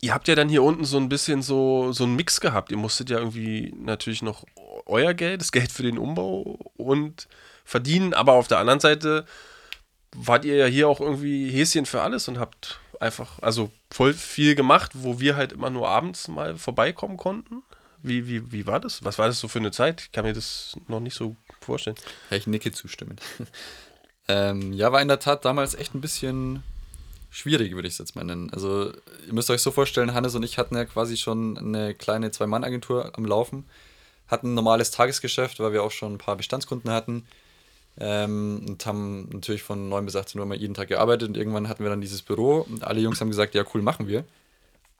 ihr habt ja dann hier unten so ein bisschen so, so einen Mix gehabt. Ihr musstet ja irgendwie natürlich noch euer Geld, das Geld für den Umbau und verdienen, aber auf der anderen Seite wart ihr ja hier auch irgendwie Häschen für alles und habt einfach, also voll viel gemacht, wo wir halt immer nur abends mal vorbeikommen konnten. Wie, wie, wie war das? Was war das so für eine Zeit? Ich kann mir das noch nicht so vorstellen. Ja, ich nicke zustimmend. ähm, ja, war in der Tat damals echt ein bisschen schwierig, würde ich es jetzt mal nennen. Also, ihr müsst euch so vorstellen, Hannes und ich hatten ja quasi schon eine kleine Zwei-Mann-Agentur am Laufen, hatten ein normales Tagesgeschäft, weil wir auch schon ein paar Bestandskunden hatten. Ähm, und haben natürlich von 9 bis 18 Uhr mal jeden Tag gearbeitet und irgendwann hatten wir dann dieses Büro und alle Jungs haben gesagt, ja cool, machen wir.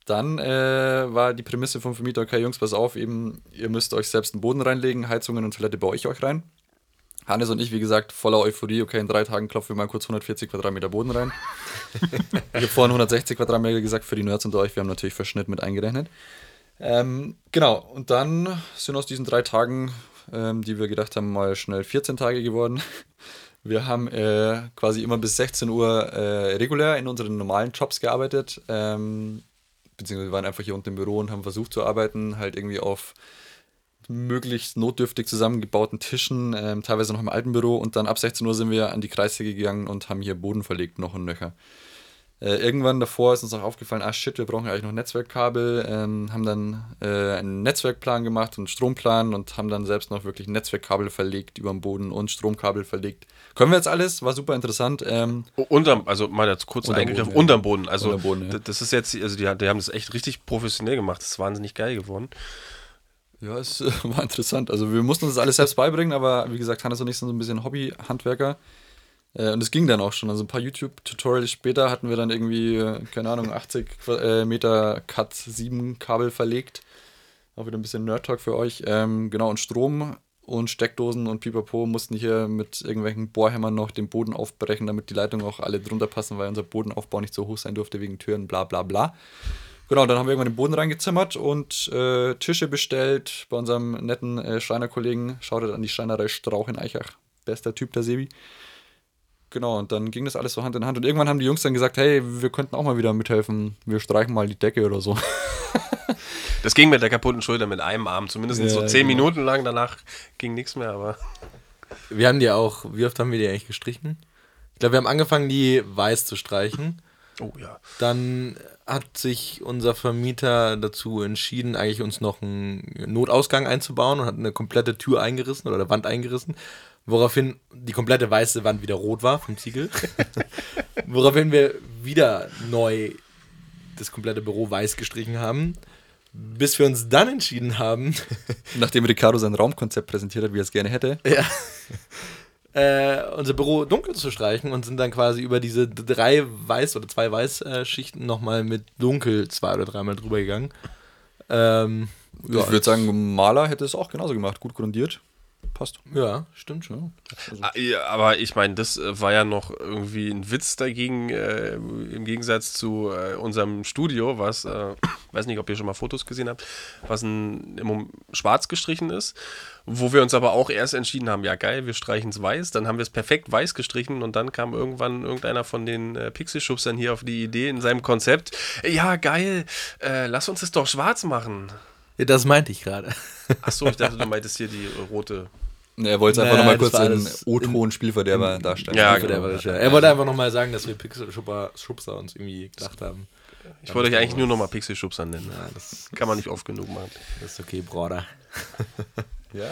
Dann äh, war die Prämisse vom Vermieter, okay Jungs, pass auf, eben, ihr müsst euch selbst einen Boden reinlegen, Heizungen und Toilette baue ich euch rein. Hannes und ich, wie gesagt, voller Euphorie, okay, in drei Tagen klopfen wir mal kurz 140 Quadratmeter Boden rein. ich habe vorhin 160 Quadratmeter gesagt, für die Nerds unter euch, wir haben natürlich Verschnitt mit eingerechnet. Ähm, genau, und dann sind aus diesen drei Tagen, ähm, die wir gedacht haben, mal schnell 14 Tage geworden. Wir haben äh, quasi immer bis 16 Uhr äh, regulär in unseren normalen Jobs gearbeitet. Ähm, beziehungsweise waren einfach hier unten im Büro und haben versucht zu arbeiten, halt irgendwie auf möglichst notdürftig zusammengebauten Tischen, ähm, teilweise noch im alten Büro und dann ab 16 Uhr sind wir an die Kreissäge gegangen und haben hier Boden verlegt, noch und nöcher. Äh, irgendwann davor ist uns auch aufgefallen, ah shit, wir brauchen eigentlich noch Netzwerkkabel, ähm, haben dann äh, einen Netzwerkplan gemacht und einen Stromplan und haben dann selbst noch wirklich Netzwerkkabel verlegt über dem Boden und Stromkabel verlegt. Können wir jetzt alles, war super interessant. Ähm, Unterm, also mal jetzt kurz Unterm eingegriffen, Boden, ja. unterm Boden. Also Unterm Boden, ja. das ist jetzt, also die, die haben das echt richtig professionell gemacht. Das ist wahnsinnig geil geworden. Ja, es war interessant. Also wir mussten uns das alles selbst beibringen, aber wie gesagt, Hannes und ich sind so ein bisschen Hobby-Handwerker. Äh, und es ging dann auch schon. Also ein paar YouTube-Tutorials später hatten wir dann irgendwie, äh, keine Ahnung, 80 Qua- äh, Meter Cut 7 Kabel verlegt. Auch wieder ein bisschen Nerd-Talk für euch. Ähm, genau, und Strom und Steckdosen und Pipapo mussten hier mit irgendwelchen Bohrhämmern noch den Boden aufbrechen, damit die Leitungen auch alle drunter passen, weil unser Bodenaufbau nicht so hoch sein durfte wegen Türen, bla bla bla. Genau, dann haben wir irgendwann den Boden reingezimmert und äh, Tische bestellt bei unserem netten äh, Schreinerkollegen. Schaut an die Schreinerei Strauch in Eichach. Bester Typ, der Sebi. Genau, und dann ging das alles so Hand in Hand. Und irgendwann haben die Jungs dann gesagt, hey, wir könnten auch mal wieder mithelfen. Wir streichen mal die Decke oder so. Das ging mit der kaputten Schulter mit einem Arm, zumindest Ja, so zehn genau. Minuten lang. Danach ging nichts mehr, aber Wir haben die auch, wie oft haben wir die eigentlich gestrichen? Ich glaube, wir haben angefangen, die weiß zu streichen. Oh ja. Dann hat sich unser Vermieter dazu entschieden, eigentlich uns noch einen Notausgang einzubauen und hat eine komplette Tür eingerissen oder eine Wand eingerissen, woraufhin die komplette weiße Wand wieder rot war vom Ziegel. woraufhin wir wieder neu das komplette Büro weiß gestrichen haben, bis wir uns dann entschieden haben, Nachdem Ricardo sein Raumkonzept präsentiert hat, wie er es gerne hätte. ja, äh, unser Büro dunkel zu streichen und sind dann quasi über diese drei Weiß- oder zwei Weiß-Schichten nochmal mit Dunkel zwei oder dreimal drüber gegangen. Ähm, ja, ich würde sagen, Maler hätte es auch genauso gemacht. Gut grundiert. Passt. Ja, stimmt schon. Ah, ja, aber ich meine, das äh, war ja noch irgendwie ein Witz dagegen, äh, im Gegensatz zu äh, unserem Studio, was, äh, weiß nicht, ob ihr schon mal Fotos gesehen habt, was ein, im schwarz gestrichen ist, wo wir uns aber auch erst entschieden haben, ja geil, wir streichen es weiß, dann haben wir es perfekt weiß gestrichen und dann kam irgendwann irgendeiner von den äh, Pixelschubsern hier auf die Idee in seinem Konzept, ja geil, äh, lass uns es doch schwarz machen. Ja, das meinte ich gerade. Achso, ich dachte, du meintest hier die äh, rote. Er wollte es einfach nochmal kurz in alles O-Ton Spielverderber darstellen. Ja, Also genau. der war das ja. Er wollte einfach nochmal sagen, dass wir Pixel-Schubser Schubser uns irgendwie gedacht haben. Ich wollte euch eigentlich nur nochmal Pixelschubser nennen. Ja, das, Kann man nicht oft genug machen. das ist okay, Bruder. Ja.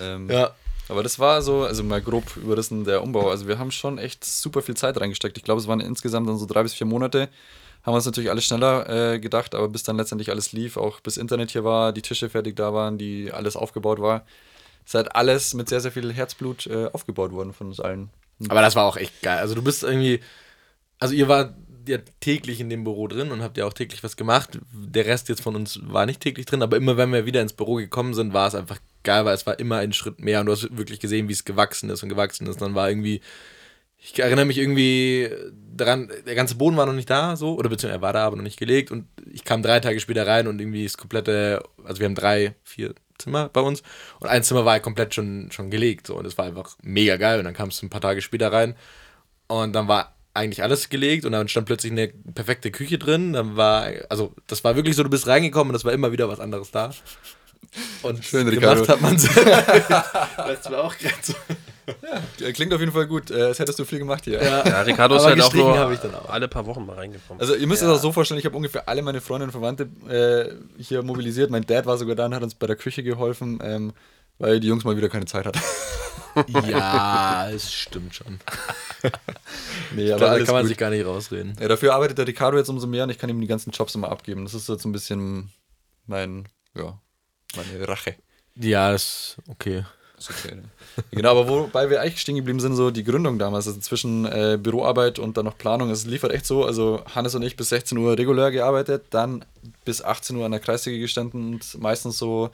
Ähm, Ja, Aber das war so, also mal grob überrissen der Umbau. Also wir haben schon echt super viel Zeit reingesteckt. Ich glaube, es waren insgesamt dann so drei bis vier Monate. Haben wir uns natürlich alles schneller äh, gedacht, aber bis dann letztendlich alles lief, auch bis Internet hier war, die Tische fertig da waren, die alles aufgebaut war, ist halt alles mit sehr, sehr viel Herzblut äh, aufgebaut worden von uns allen. aber das war auch echt geil. Also du bist irgendwie, also ihr wart ja täglich in dem Büro drin und habt ja auch täglich was gemacht. Der Rest jetzt von uns war nicht täglich drin, aber immer wenn wir wieder ins Büro gekommen sind, war es einfach geil, weil es war immer ein Schritt mehr und du hast wirklich gesehen, wie es gewachsen ist und gewachsen ist. Dann war irgendwie, ich erinnere mich irgendwie daran, der ganze Boden war noch nicht da, so, oder beziehungsweise er war da, aber noch nicht gelegt und ich kam drei Tage später rein und irgendwie das komplette, also wir haben drei, vier Zimmer bei uns und ein Zimmer war halt komplett schon, schon gelegt, so, und es war einfach mega geil und dann kamst du ein paar Tage später rein und dann war eigentlich alles gelegt und dann stand plötzlich eine perfekte Küche drin, dann war, also das war wirklich so, du bist reingekommen und es war immer wieder was anderes da. Und Schön, gemacht Ricardo. hat man so. das war auch gerade so. Äh, Klingt auf jeden Fall gut, äh, als hättest du viel gemacht hier. Ja, Ja, Ricardo ist halt auch nur habe ich dann auch. alle paar Wochen mal reingekommen. Also ihr müsst es auch so vorstellen, ich habe ungefähr alle meine Freunde und Verwandte äh, hier mobilisiert. Mein Dad war sogar da und hat uns bei der Küche geholfen, ähm, weil die Jungs mal wieder keine Zeit hatten. Ja, es stimmt schon. nee, Da aber alles kann man gut. sich gar nicht rausreden. Ja, dafür arbeitet der Ricardo jetzt umso mehr und ich kann ihm die ganzen Jobs immer abgeben. Das ist jetzt so ein bisschen mein, ja, meine Rache. Ja, ist okay. Ist okay, ne? genau, aber wobei wir eigentlich stehen geblieben sind, so die Gründung damals, also zwischen äh, Büroarbeit und dann noch Planung, es liefert echt so, also Hannes und ich bis 16 Uhr regulär gearbeitet, dann bis 18 Uhr an der Kreissäge gestanden und meistens so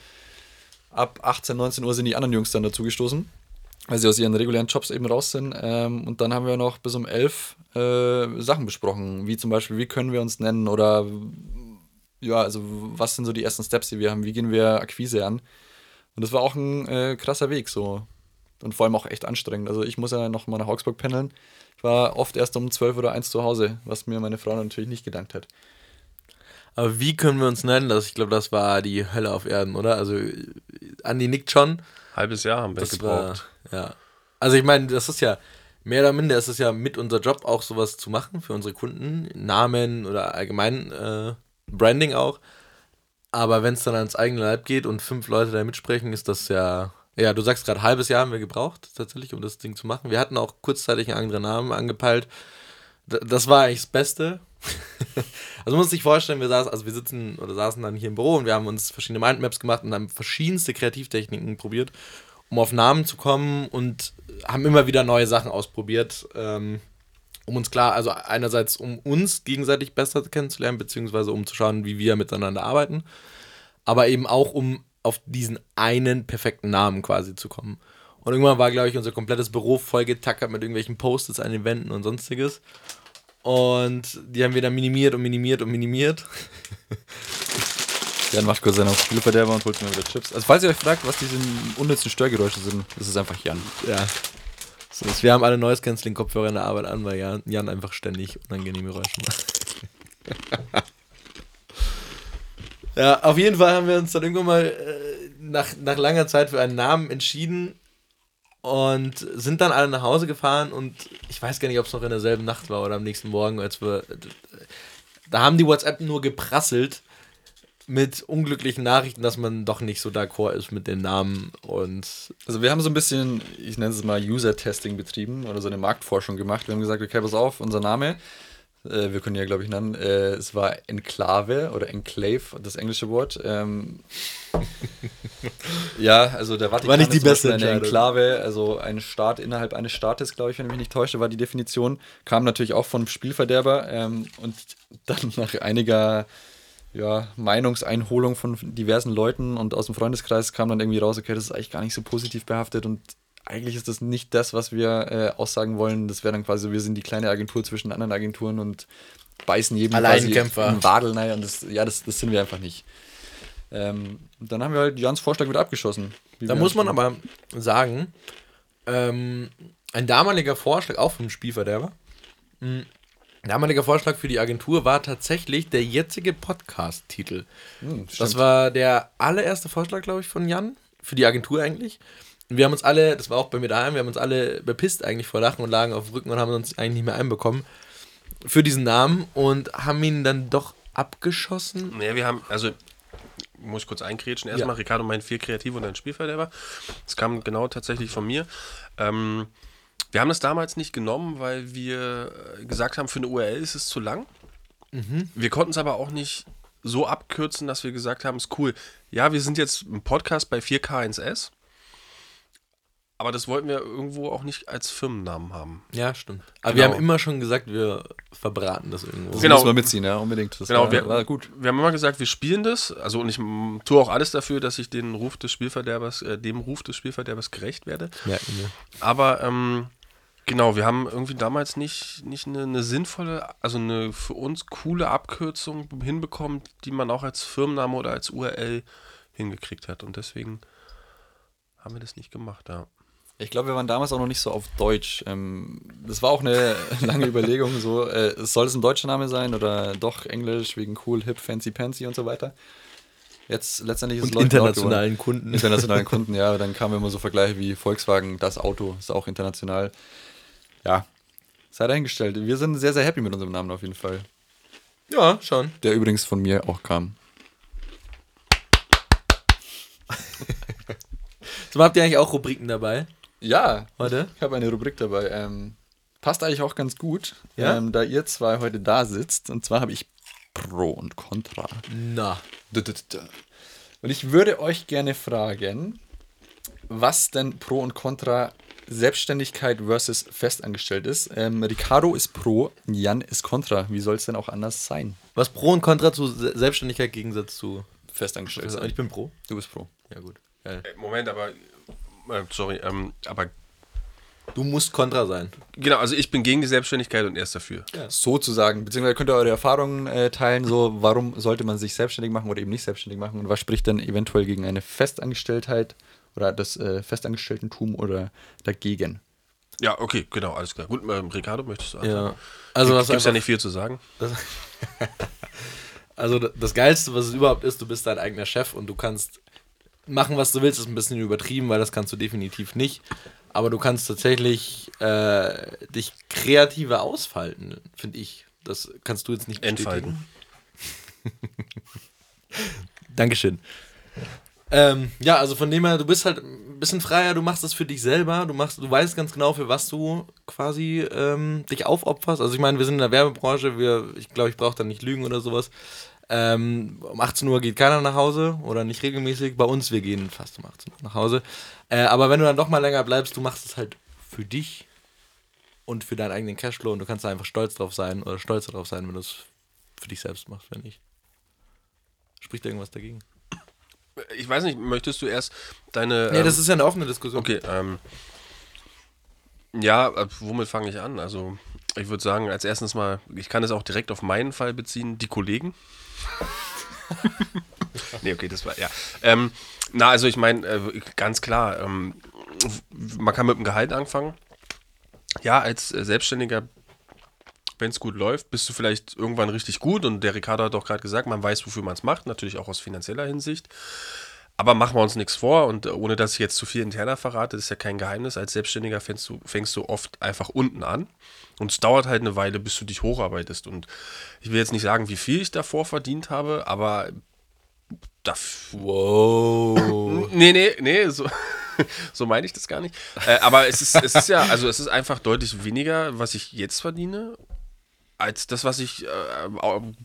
ab 18, 19 Uhr sind die anderen Jungs dann dazugestoßen, weil sie aus ihren regulären Jobs eben raus sind ähm, und dann haben wir noch bis um 11 äh, Sachen besprochen, wie zum Beispiel, wie können wir uns nennen oder ja, also was sind so die ersten Steps, die wir haben, wie gehen wir Akquise an und das war auch ein äh, krasser Weg so. Und vor allem auch echt anstrengend. Also ich muss ja noch mal nach Augsburg pendeln. Ich war oft erst um 12 oder 1 zu Hause, was mir meine Frau natürlich nicht gedankt hat. Aber wie können wir uns nennen? Das, ich glaube, das war die Hölle auf Erden, oder? Also, Andi nickt schon. Halbes Jahr haben wir Das gebraucht. war, ja. Also, ich meine, das ist ja, mehr oder minder ist es ja mit unser Job auch sowas zu machen für unsere Kunden. Namen oder allgemein äh, Branding auch. Aber wenn es dann ans eigene Leib geht und fünf Leute da mitsprechen, ist das ja. Ja, du sagst gerade, halbes Jahr haben wir gebraucht, tatsächlich, um das Ding zu machen. Wir hatten auch kurzzeitig einen anderen Namen angepeilt. D das war eigentlich das Beste. also man muss sich vorstellen, wir saßen, also wir sitzen oder saßen dann hier im Büro und wir haben uns verschiedene Mindmaps gemacht und haben verschiedenste Kreativtechniken probiert, um auf Namen zu kommen und haben immer wieder neue Sachen ausprobiert, ähm, um uns klar, also einerseits um uns gegenseitig besser kennenzulernen, beziehungsweise um zu schauen, wie wir miteinander arbeiten, aber eben auch um auf diesen einen perfekten Namen quasi zu kommen. Und irgendwann war, glaube ich, unser komplettes Büro vollgetackert mit irgendwelchen Post-its an den Wänden und sonstiges. Und die haben wir dann minimiert und minimiert und minimiert. Jan macht kurz seinen Spielverderber und holt mir wieder Chips. Also falls ihr euch fragt, was diese unnützen Störgeräusche sind, das ist einfach Jan. Ja. So, ist- wir haben alle Noise Canceling Kopfhörer in der Arbeit an, weil Jan, Jan einfach ständig unangenehme Geräusche macht. ja, auf jeden Fall haben wir uns dann irgendwann mal äh, nach, nach langer Zeit für einen Namen entschieden. und sind dann alle nach Hause gefahren und ich weiß gar nicht, ob es noch in derselben Nacht war oder am nächsten Morgen, als wir. Da haben die WhatsApp nur geprasselt mit unglücklichen Nachrichten, dass man doch nicht so d'accord ist mit den Namen und Also wir haben so ein bisschen, ich nenne es mal User-Testing betrieben oder so eine Marktforschung gemacht. Wir haben gesagt, okay, pass auf, unser Name, äh, wir können ja, glaube ich, nennen, äh, es war Enklave oder Enclave, das englische Wort. Ähm, ja, also der Vatikan War nicht die beste eine. Enklave, also ein Staat innerhalb eines Staates, glaube ich, wenn ich mich nicht täusche, war die Definition. Kam natürlich auch vom Spielverderber ähm, und dann nach einiger ja, Meinungseinholung von diversen Leuten und aus dem Freundeskreis kam dann irgendwie raus, okay, das ist eigentlich gar nicht so positiv behaftet und eigentlich ist das nicht das, was wir äh, aussagen wollen. Das wäre dann quasi, so, wir sind die kleine Agentur zwischen anderen Agenturen und beißen jedem Alleinkämpfer. quasi Wadel rein und das, ja, das, das sind wir einfach nicht. Ähm, dann haben wir halt Jans Vorschlag wieder abgeschossen. Da muss man aber sagen, ähm, ein damaliger Vorschlag, auch vom Spielverderber, ein damaliger Vorschlag für die Agentur war tatsächlich der jetzige Podcast-Titel. Hm, Das war der allererste Vorschlag, glaube ich, von Jan, für die Agentur eigentlich. Und wir haben uns alle, das war auch bei mir daheim, wir haben uns alle bepisst eigentlich vor Lachen und lagen auf dem Rücken und haben uns eigentlich nicht mehr einbekommen für diesen Namen und haben ihn dann doch abgeschossen. Naja, wir haben, also muss ich kurz eingrätschen. Erstmal, Ja. Ricardo meint vier Kreative und ein Spielverderber. Das kam genau tatsächlich von mir. Ähm, wir haben das damals nicht genommen, weil wir äh, gesagt haben, für eine URL ist es zu lang. Wir konnten es aber auch nicht so abkürzen, dass wir gesagt haben, ist cool. Ja, wir sind jetzt ein Podcast bei 4K1S. Aber das wollten wir irgendwo auch nicht als Firmennamen haben. Ja, stimmt. Aber Genau. wir haben immer schon gesagt, wir verbraten das irgendwo. Das Genau. müssen wir mitziehen, ja, unbedingt. Das Genau, war, wir, war gut. Wir haben immer gesagt, wir spielen das. Also und ich tue auch alles dafür, dass ich den Ruf des Spielverderbers, äh, dem Ruf des Spielverderbers gerecht werde. Merken wir. Aber ähm, genau, wir haben irgendwie damals nicht, nicht eine, eine sinnvolle, also eine für uns coole Abkürzung hinbekommen, die man auch als Firmenname oder als URL hingekriegt hat. Und deswegen haben wir das nicht gemacht, ja. Ich glaube, wir waren damals auch noch nicht so auf Deutsch. Ähm, das war auch eine lange Überlegung. So, äh, soll es ein deutscher Name sein oder doch Englisch wegen cool, hip, fancy, pansy und so weiter? Jetzt letztendlich ist es Und Leuchten laut internationalen. Kunden. Internationalen Kunden, ja. Dann kamen immer so Vergleiche wie Volkswagen, das Auto ist auch international. Ja, sei dahingestellt. Wir sind sehr, sehr happy mit unserem Namen auf jeden Fall. Ja, schon. Der übrigens von mir auch kam. So, habt ihr eigentlich auch Rubriken dabei Ja, heute? Ich habe eine Rubrik dabei. Ähm, passt eigentlich auch ganz gut, Ja? ähm, da ihr zwei heute da sitzt. Und zwar habe ich Pro und Contra. Na. Und ich würde euch gerne fragen, was denn Pro und Contra Selbstständigkeit versus festangestellt ist. Ähm, Ricardo ist Pro, Jan ist Contra. Wie soll es denn auch anders sein? Was Pro und Contra zu Se- Selbstständigkeit im Gegensatz zu. Festangestellt sein. ich bin Pro. Du bist Pro. Ja, gut. Geil. Äh, Moment, aber. Äh, sorry, ähm, aber. Du musst Contra sein. Genau, also ich bin gegen die Selbstständigkeit und er ist dafür. Sozusagen, beziehungsweise könnt ihr eure Erfahrungen äh, teilen, so warum sollte man sich selbstständig machen oder eben nicht selbstständig machen und was spricht dann eventuell gegen eine Festangestelltheit oder das äh, Festangestelltentum oder dagegen? Ja, okay, genau, alles klar. Gut, ähm, Ricardo, möchtest du Ja. anfangen? Also, Gibt was es ja nicht viel zu sagen. also d- das Geilste, was es überhaupt ist, du bist dein eigener Chef und du kannst machen, was du willst, ist ein bisschen übertrieben, weil das kannst du definitiv nicht. Aber du kannst tatsächlich äh, dich kreativer ausfalten, finde ich. Das kannst du jetzt nicht bestätigen. Entfalten. Dankeschön. Ähm, ja, also von dem her, du bist halt ein bisschen freier, du machst das für dich selber, du machst, du weißt ganz genau, für was du quasi ähm, dich aufopferst. Also ich meine, wir sind in der Werbebranche, wir, ich glaube, ich brauche da nicht lügen oder sowas. Ähm, um 18 Uhr geht keiner nach Hause oder nicht regelmäßig. Bei uns, wir gehen fast um 18 Uhr nach Hause. Äh, aber wenn du dann doch mal länger bleibst, du machst es halt für dich und für deinen eigenen Cashflow und du kannst da einfach stolz drauf sein oder stolz darauf sein, wenn du es für dich selbst machst, wenn nicht. Spricht irgendwas dagegen? Ich weiß nicht, möchtest du erst deine. Nee, ähm, das ist ja eine offene Diskussion. Okay, ähm. Ja, äh, womit fange ich an? Also, ich würde sagen, als erstes mal, ich kann es auch direkt auf meinen Fall beziehen, die Kollegen. nee, okay, das war, ja. Ähm, na, also ich meine, äh, ganz klar, ähm, man kann mit dem Gehalt anfangen. Ja, als äh, Selbstständiger, wenn es gut läuft, bist du vielleicht irgendwann richtig gut und der Ricardo hat auch gerade gesagt, man weiß, wofür man es macht, natürlich auch aus finanzieller Hinsicht. Aber machen wir uns nichts vor und äh, ohne dass ich jetzt zu viel interner verrate, ist ja kein Geheimnis. Als Selbstständiger fängst du, fängst du oft einfach unten an. Und es dauert halt eine Weile, bis du dich hocharbeitest. Und ich will jetzt nicht sagen, wie viel ich davor verdient habe, aber da. Wow. Nee, nee, nee, so, so meine ich das gar nicht. Äh, aber es ist, es ist ja, also es ist einfach deutlich weniger, was ich jetzt verdiene, als das, was ich äh,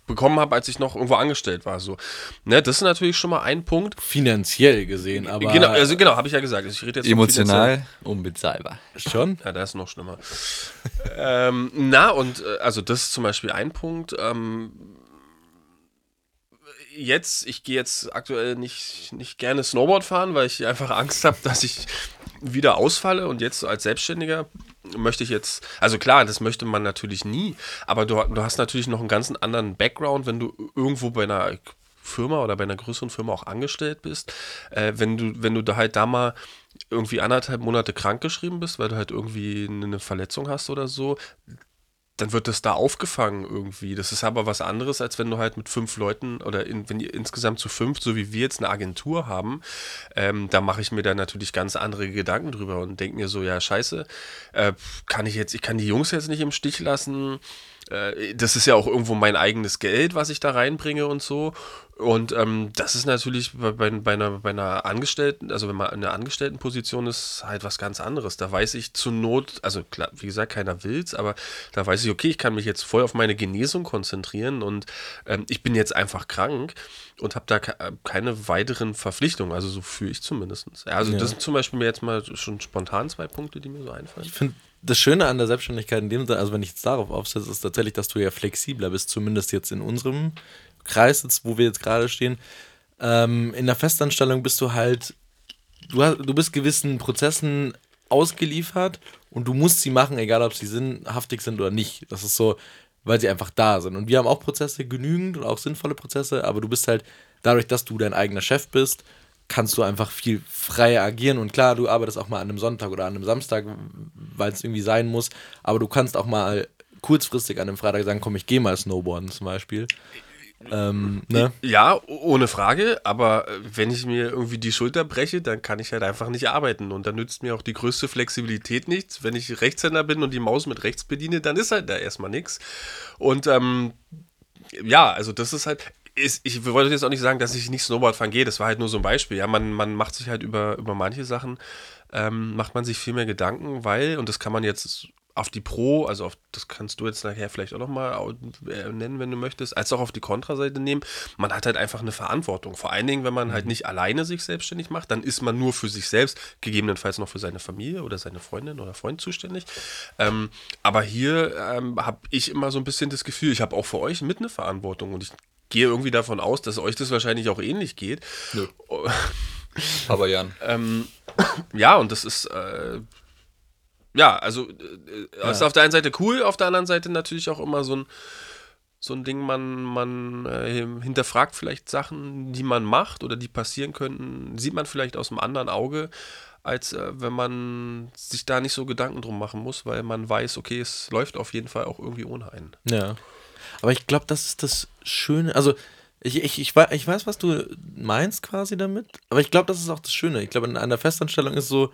bekommen habe, als ich noch irgendwo angestellt war. So. Ne, das ist natürlich schon mal ein Punkt. Finanziell gesehen, aber. Genau, also genau, habe ich ja gesagt. Ich rede jetzt Emotional unbezahlbar. Schon? Ja, da ist noch schlimmer. ähm, na, und äh, also das ist zum Beispiel ein Punkt. Ähm, jetzt, ich gehe jetzt aktuell nicht, nicht gerne Snowboard fahren, weil ich einfach Angst habe, dass ich wieder ausfalle und jetzt als Selbstständiger möchte ich jetzt, also klar, das möchte man natürlich nie, aber du, du hast natürlich noch einen ganz anderen Background, wenn du irgendwo bei einer Firma oder bei einer größeren Firma auch angestellt bist, äh, wenn du, wenn du da halt da mal irgendwie anderthalb Monate krankgeschrieben bist, weil du halt irgendwie eine Verletzung hast oder so, dann wird das da aufgefangen irgendwie. Das ist aber was anderes, als wenn du halt mit fünf Leuten oder in, wenn ihr insgesamt zu fünf, so wie wir jetzt eine Agentur haben, ähm, da mache ich mir dann natürlich ganz andere Gedanken drüber und denke mir so, ja, scheiße, äh, kann ich jetzt, ich kann die Jungs jetzt nicht im Stich lassen. Äh, das ist ja auch irgendwo mein eigenes Geld, was ich da reinbringe und so. Und ähm, das ist natürlich bei, bei, bei, einer, bei einer Angestellten, also wenn man in einer Angestelltenposition ist, halt was ganz anderes. Da weiß ich zur Not, also klar, wie gesagt, keiner will's, aber da weiß ich, okay, ich kann mich jetzt voll auf meine Genesung konzentrieren und ähm, ich bin jetzt einfach krank und habe da ke keine weiteren Verpflichtungen, also so fühle ich zumindest. Also ja. das sind zum Beispiel mir jetzt mal schon spontan zwei Punkte, die mir so einfallen. Ich finde das Schöne an der Selbstständigkeit in dem Sinne, also wenn ich jetzt darauf aufsetze, ist tatsächlich, dass du ja flexibler bist, zumindest jetzt in unserem Kreis, jetzt, wo wir jetzt gerade stehen. Ähm, in der Festanstellung bist du halt, du, hast, du bist gewissen Prozessen ausgeliefert und du musst sie machen, egal ob sie sinnhaftig sind oder nicht. Das ist so, weil sie einfach da sind. Und wir haben auch Prozesse genügend und auch sinnvolle Prozesse, aber du bist halt, dadurch, dass du dein eigener Chef bist, kannst du einfach viel freier agieren. Und klar, du arbeitest auch mal an einem Sonntag oder an einem Samstag, weil es irgendwie sein muss, aber du kannst auch mal kurzfristig an einem Freitag sagen, komm, ich gehe mal Snowboarden zum Beispiel. Ähm, ne? Ja, ohne Frage, aber wenn ich mir irgendwie die Schulter breche, dann kann ich halt einfach nicht arbeiten und dann nützt mir auch die größte Flexibilität nichts. Wenn ich Rechtshänder bin und die Maus mit rechts bediene, dann ist halt da erstmal nichts. Und ähm, ja, also das ist halt, ist, ich wollte jetzt auch nicht sagen, dass ich nicht Snowboard fahren gehe, das war halt nur so ein Beispiel. Ja, man, man macht sich halt über, über manche Sachen, ähm, macht man sich viel mehr Gedanken, weil, und das kann man jetzt auf die Pro, also auf, das kannst du jetzt nachher vielleicht auch nochmal äh, nennen, wenn du möchtest, als auch auf die Kontraseite nehmen. Man hat halt einfach eine Verantwortung. Vor allen Dingen, wenn man halt mhm. nicht alleine sich selbstständig macht, dann ist man nur für sich selbst, gegebenenfalls noch für seine Familie oder seine Freundin oder Freund zuständig. Ähm, aber hier ähm, habe ich immer so ein bisschen das Gefühl, ich habe auch für euch mit eine Verantwortung und ich gehe irgendwie davon aus, dass euch das wahrscheinlich auch ähnlich geht. Nö. aber Jan. ähm, ja, und das ist. Äh, ja, also äh, ja. ist auf der einen Seite cool, auf der anderen Seite natürlich auch immer so ein, so ein Ding, man, man äh, hinterfragt vielleicht Sachen, die man macht oder die passieren könnten, sieht man vielleicht aus einem anderen Auge, als äh, wenn man sich da nicht so Gedanken drum machen muss, weil man weiß, okay, es läuft auf jeden Fall auch irgendwie ohne einen. Ja. Aber ich glaube, das ist das Schöne, also ich, ich, ich, ich weiß, was du meinst quasi damit, aber ich glaube, das ist auch das Schöne. Ich glaube, in einer Festanstellung ist so,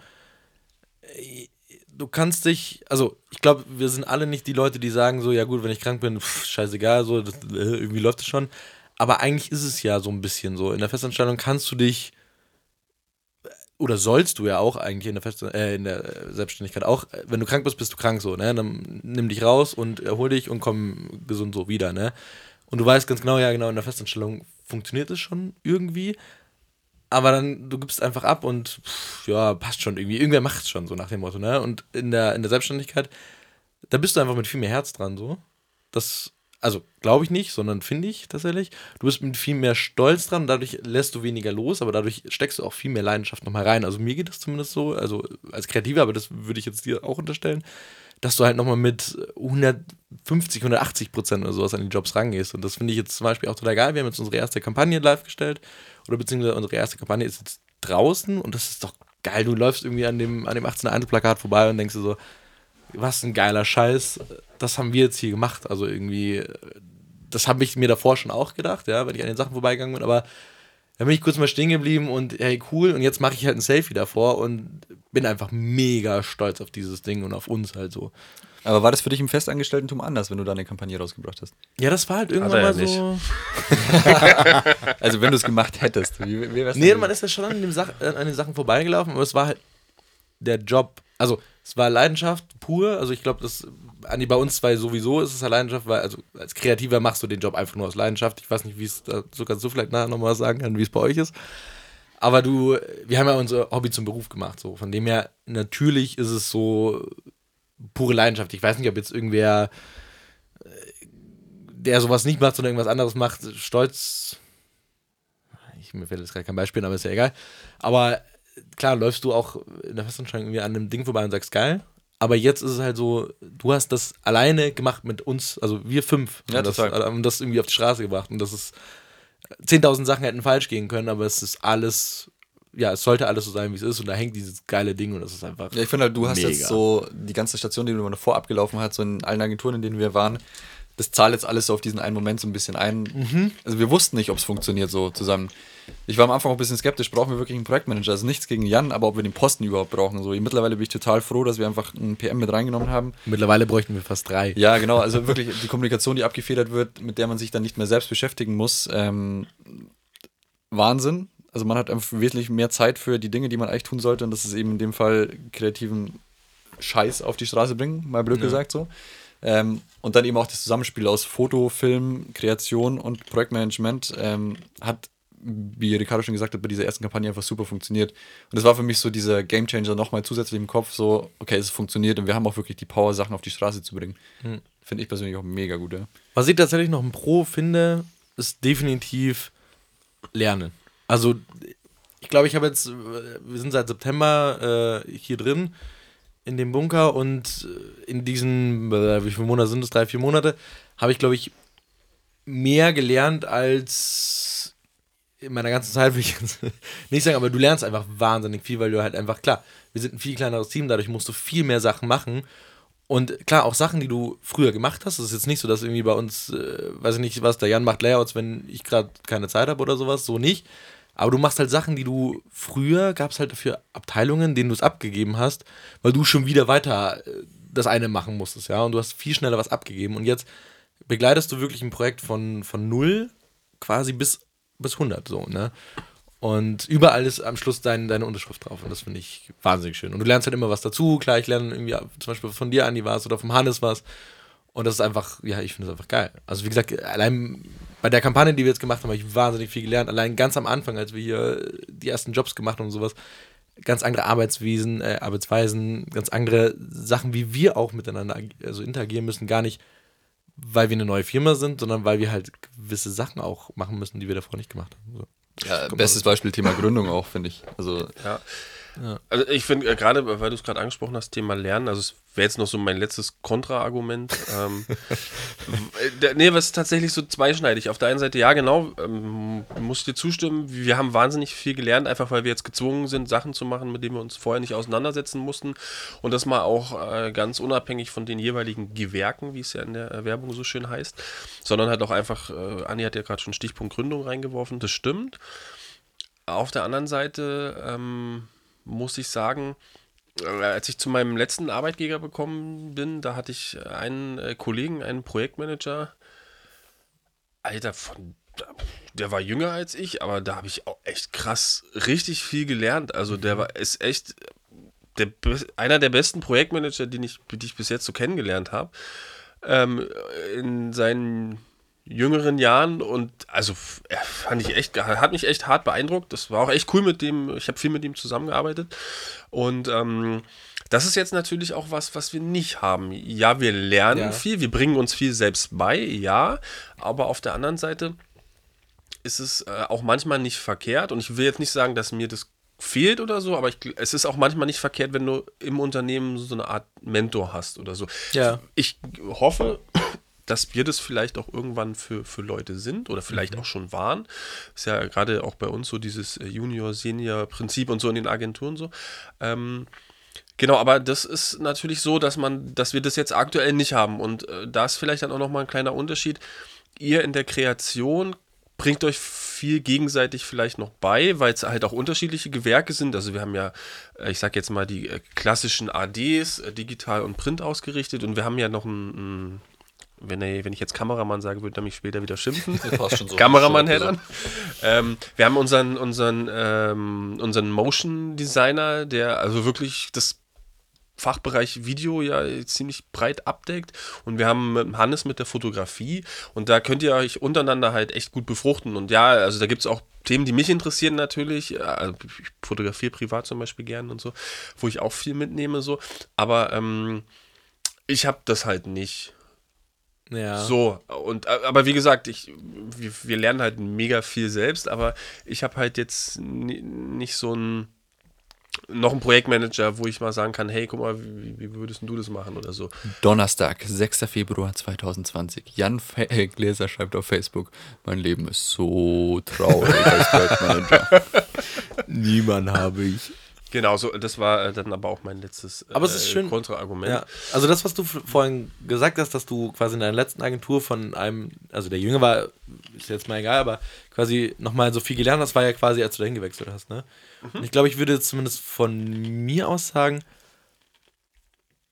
du kannst dich, also ich glaube, wir sind alle nicht die Leute, die sagen so, ja gut, wenn ich krank bin, pff, scheißegal, so, das, äh, irgendwie läuft es schon. Aber eigentlich ist es ja so ein bisschen so. In der Festanstellung kannst du dich, oder sollst du ja auch eigentlich in der, Fest äh, in der Selbstständigkeit auch, wenn du krank bist, bist du krank so, ne? Dann nimm dich raus und erhol dich und komm gesund so wieder, ne? Und du weißt ganz genau, ja genau, in der Festanstellung funktioniert es schon irgendwie aber dann, du gibst einfach ab und pff, ja, passt schon irgendwie. Irgendwer macht es schon, so nach dem Motto, ne? Und in der, in der Selbstständigkeit, da bist du einfach mit viel mehr Herz dran, so. Das, also glaube ich nicht, sondern finde ich tatsächlich. Du bist mit viel mehr Stolz dran, dadurch lässt du weniger los, aber dadurch steckst du auch viel mehr Leidenschaft nochmal rein. Also mir geht das zumindest so, also als Kreativer, aber das würde ich jetzt dir auch unterstellen, dass du halt nochmal mit 150, 180 Prozent oder sowas an die Jobs rangehst. Und das finde ich jetzt zum Beispiel auch total geil. Wir haben jetzt unsere erste Kampagne live gestellt oder beziehungsweise unsere erste Kampagne ist jetzt draußen und das ist doch geil. Du läufst irgendwie an dem, an dem 18. Plakat vorbei und denkst dir so, was ein geiler Scheiß, das haben wir jetzt hier gemacht. Also irgendwie, das habe ich mir davor schon auch gedacht, ja, wenn ich an den Sachen vorbeigegangen bin, aber dann bin ich kurz mal stehen geblieben und hey, cool. Und jetzt mache ich halt ein Selfie davor und bin einfach mega stolz auf dieses Ding und auf uns halt so. Aber war das für dich im Festangestellten-Tum anders, wenn du da eine Kampagne rausgebracht hast? Ja, das war halt irgendwann er ja mal so. Also wenn du es gemacht hättest. Wie, wie wär's Nee, man ist ja schon an, dem Sach an den Sachen vorbeigelaufen, aber es war halt der Job. Also, es war Leidenschaft pur. Also, ich glaube, das an die bei uns zwei sowieso ist es ja Leidenschaft, weil, also als Kreativer machst du den Job einfach nur aus Leidenschaft. Ich weiß nicht, wie es, da- so kannst du vielleicht nachher nochmal sagen kann, wie es bei euch ist. Aber du, wir haben ja unser Hobby zum Beruf gemacht, so. Von dem her, natürlich ist es so pure Leidenschaft. Ich weiß nicht, ob jetzt irgendwer, äh, der sowas nicht macht, sondern irgendwas anderes macht, stolz. Ich, mir fällt jetzt gerade kein Beispiel, aber ist ja egal. Aber klar, läufst du auch in der Festanstellung irgendwie an einem Ding vorbei und sagst, geil. Aber jetzt ist es halt so, du hast das alleine gemacht mit uns, also wir fünf, Ja, haben das, haben das irgendwie auf die Straße gebracht. Und das ist, 10.000 Sachen hätten falsch gehen können, aber es ist alles, ja, es sollte alles so sein, wie es ist. Und da hängt dieses geile Ding und das ist einfach. Ja, ich finde halt, du hast Mega. jetzt so die ganze Station, die du davor abgelaufen hast, so in allen Agenturen, in denen wir waren, das zahlt jetzt alles so auf diesen einen Moment so ein bisschen ein. Also wir wussten nicht, ob es funktioniert so zusammen. Ich war am Anfang auch ein bisschen skeptisch, brauchen wir wirklich einen Projektmanager? Also nichts gegen Jan, aber ob wir den Posten überhaupt brauchen. So, mittlerweile bin ich total froh, dass wir einfach einen PM mit reingenommen haben. Mittlerweile bräuchten wir fast drei. Ja, genau. Also wirklich die Kommunikation, die abgefedert wird, mit der man sich dann nicht mehr selbst beschäftigen muss. Ähm, Wahnsinn. Also man hat einfach wesentlich mehr Zeit für die Dinge, die man eigentlich tun sollte. Und das ist eben in dem Fall kreativen Scheiß auf die Straße bringen, mal blöd gesagt so. Ähm, und dann eben auch das Zusammenspiel aus Foto, Film, Kreation und Projektmanagement ähm, hat, wie Ricardo schon gesagt hat, bei dieser ersten Kampagne einfach super funktioniert. Und das war für mich so dieser Gamechanger nochmal zusätzlich im Kopf, so, okay, es funktioniert und wir haben auch wirklich die Power, Sachen auf die Straße zu bringen. Finde ich persönlich auch mega gut, ja. Was ich tatsächlich noch ein Pro finde, ist definitiv Lernen. Also, ich glaube, ich habe jetzt, wir sind seit September äh, hier drin in dem Bunker und äh, in diesen, äh, wie viele Monate sind es? Drei, vier Monate, habe ich, glaube ich, mehr gelernt als in meiner ganzen Zeit, will ich jetzt nicht sagen, aber du lernst einfach wahnsinnig viel, weil du halt einfach, klar, wir sind ein viel kleineres Team, dadurch musst du viel mehr Sachen machen. Und klar, auch Sachen, die du früher gemacht hast. Es ist jetzt nicht so, dass irgendwie bei uns, äh, weiß ich nicht, was, der Jan macht Layouts, wenn ich gerade keine Zeit habe oder sowas, so nicht. Aber du machst halt Sachen, die du früher, gab es halt dafür Abteilungen, denen du es abgegeben hast, weil du schon wieder weiter äh, das eine machen musstest, ja. Und du hast viel schneller was abgegeben. Und jetzt begleitest du wirklich ein Projekt von, von null quasi bis, bis 100, so, ne? Und überall ist am Schluss dein, deine Unterschrift drauf. Und das finde ich wahnsinnig schön. Und du lernst halt immer was dazu. Klar, ich lerne irgendwie zum Beispiel von dir, Andi, was oder vom Hannes was. Und das ist einfach, ja, ich finde das einfach geil. Also, wie gesagt, allein bei der Kampagne, die wir jetzt gemacht haben, habe ich wahnsinnig viel gelernt. Allein ganz am Anfang, als wir hier die ersten Jobs gemacht haben und sowas, ganz andere Arbeitswesen, äh, Arbeitsweisen, ganz andere Sachen, wie wir auch miteinander also interagieren müssen. Gar nicht, weil wir eine neue Firma sind, sondern weil wir halt gewisse Sachen auch machen müssen, die wir davor nicht gemacht haben. So. Ja, bestes Beispiel Thema Gründung auch, finde ich. Also Ja. Also ich finde äh, gerade, weil du es gerade angesprochen hast, Thema Lernen, also es wäre jetzt noch so mein letztes Kontraargument. ähm, der- nee, was ist tatsächlich so zweischneidig. Auf der einen Seite, ja genau, ähm, muss ich dir zustimmen, wir haben wahnsinnig viel gelernt, einfach weil wir jetzt gezwungen sind, Sachen zu machen, mit denen wir uns vorher nicht auseinandersetzen mussten. Und das mal auch äh, ganz unabhängig von den jeweiligen Gewerken, wie es ja in der äh, Werbung so schön heißt, sondern halt auch einfach, äh, Anni hat ja gerade schon Stichpunkt Gründung reingeworfen, das stimmt. Auf der anderen Seite ähm, muss ich sagen, äh, als ich zu meinem letzten Arbeitgeber gekommen bin, da hatte ich einen äh, Kollegen, einen Projektmanager, Alter, von, der war jünger als ich, aber da habe ich auch echt krass richtig viel gelernt. Also der war ist echt der, einer der besten Projektmanager, den ich, die ich bis jetzt so kennengelernt habe. Ähm, in seinen jüngeren Jahren und also fand ich echt, hat mich echt hart beeindruckt. Das war auch echt cool mit dem, ich habe viel mit ihm zusammengearbeitet und ähm, das ist jetzt natürlich auch was, was wir nicht haben. Ja, wir lernen Ja. viel, wir bringen uns viel selbst bei, ja, aber auf der anderen Seite ist es äh, auch manchmal nicht verkehrt und ich will jetzt nicht sagen, dass mir das fehlt oder so, aber ich, es ist auch manchmal nicht verkehrt, wenn du im Unternehmen so eine Art Mentor hast oder so. Ja. Ich hoffe, dass wir das vielleicht auch irgendwann für, für Leute sind oder vielleicht auch schon waren. Ist ja gerade auch bei uns so dieses äh, Junior-Senior-Prinzip und so in den Agenturen so. Ähm, Genau, aber das ist natürlich so, dass man, dass wir das jetzt aktuell nicht haben. Und äh, da ist vielleicht dann auch nochmal ein kleiner Unterschied. Ihr in der Kreation bringt euch viel gegenseitig vielleicht noch bei, weil es halt auch unterschiedliche Gewerke sind. Also wir haben ja, äh, ich sag jetzt mal, die äh, klassischen ADs, digital und print ausgerichtet und wir haben ja noch ein, ein wenn, er, wenn ich jetzt Kameramann sage, würde er mich später wieder schimpfen. so. Kameramann Headern. Ähm, wir haben unseren, unseren, ähm, unseren Motion Designer, der also wirklich das Fachbereich Video ja ziemlich breit abdeckt und wir haben Hannes mit der Fotografie und da könnt ihr euch untereinander halt echt gut befruchten und ja, also da gibt es auch Themen, die mich interessieren natürlich, also ich fotografiere privat zum Beispiel gern und so, wo ich auch viel mitnehme so, aber ähm, ich habe das halt nicht. Ja. So, und aber wie gesagt, ich, wir, wir lernen halt mega viel selbst, aber ich habe halt jetzt nicht so ein noch ein Projektmanager, wo ich mal sagen kann, hey, guck mal, wie, wie würdest du das machen oder so. Donnerstag, 6. Februar 2020. Jan Fe äh, Gläser schreibt auf Facebook, mein Leben ist so traurig als Projektmanager. Niemand habe ich. Genau, so, das war äh, dann aber auch mein letztes aber es ist äh, schön. Kontraargument. Ja. Also das, was du vorhin gesagt hast, dass du quasi in deiner letzten Agentur von einem, also der Jünger war, ist jetzt mal egal, aber quasi nochmal so viel gelernt hast, war ja quasi, als du dahin gewechselt hast, ne? Mhm. Und ich glaube, ich würde zumindest von mir aus sagen,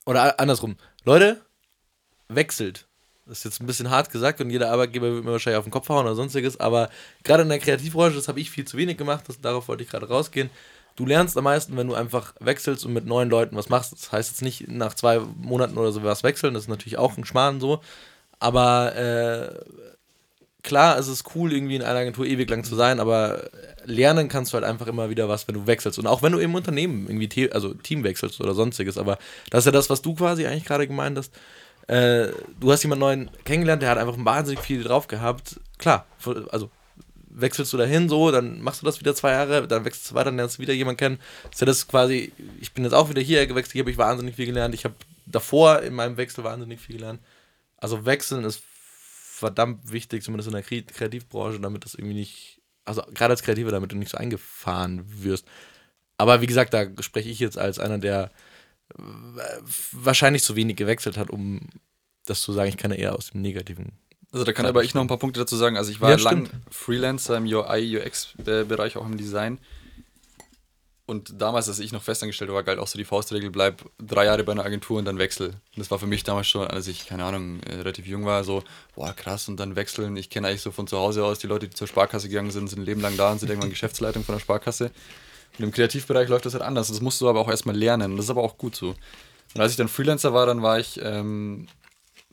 oder andersrum, Leute, wechselt. Das ist jetzt ein bisschen hart gesagt und jeder Arbeitgeber wird mir wahrscheinlich auf den Kopf hauen oder sonstiges, aber gerade in der Kreativbranche, das habe ich viel zu wenig gemacht, das, darauf wollte ich gerade rausgehen du lernst am meisten, wenn du einfach wechselst und mit neuen Leuten was machst. Das heißt jetzt nicht nach zwei Monaten oder so was wechseln, das ist natürlich auch ein Schmarrn so. Aber äh, klar, es ist cool, irgendwie in einer Agentur ewig lang zu sein, aber lernen kannst du halt einfach immer wieder was, wenn du wechselst. Und auch wenn du im Unternehmen irgendwie, also Team wechselst oder sonstiges. Aber das ist ja das, was du quasi eigentlich gerade gemeint hast. Äh, du hast jemanden neuen kennengelernt, der hat einfach wahnsinnig viel drauf gehabt. Klar, also wechselst du dahin so, dann machst du das wieder zwei Jahre, dann wechselst du weiter, dann lernst du wieder jemanden kennen. Das ist ja das quasi, ich bin jetzt auch wieder hier gewechselt, hier habe ich wahnsinnig viel gelernt. Ich habe davor in meinem Wechsel wahnsinnig viel gelernt. Also wechseln ist verdammt wichtig, zumindest in der Kreativbranche, damit das irgendwie nicht, also gerade als Kreativer, damit du nicht so eingefahren wirst. Aber wie gesagt, da spreche ich jetzt als einer, der wahrscheinlich zu wenig gewechselt hat, um das zu sagen. Ich kann ja eher aus dem Negativen also da kann aber ich noch ein paar Punkte dazu sagen. Also ich war ja, lang Freelancer im UI, UX-Bereich, auch im Design. Und damals, als ich noch festangestellt war, galt auch so die Faustregel, bleib drei Jahre bei einer Agentur und dann wechsel. Und das war für mich damals schon, als ich, keine Ahnung, äh, relativ jung war, so, boah, krass, und dann wechseln. Ich kenne eigentlich so von zu Hause aus, die Leute, die zur Sparkasse gegangen sind, sind ein Leben lang da und sind irgendwann Geschäftsleitung von der Sparkasse. Und im Kreativbereich läuft das halt anders. Das musst du aber auch erstmal lernen. Das ist aber auch gut so. Und als ich dann Freelancer war, dann war ich ähm,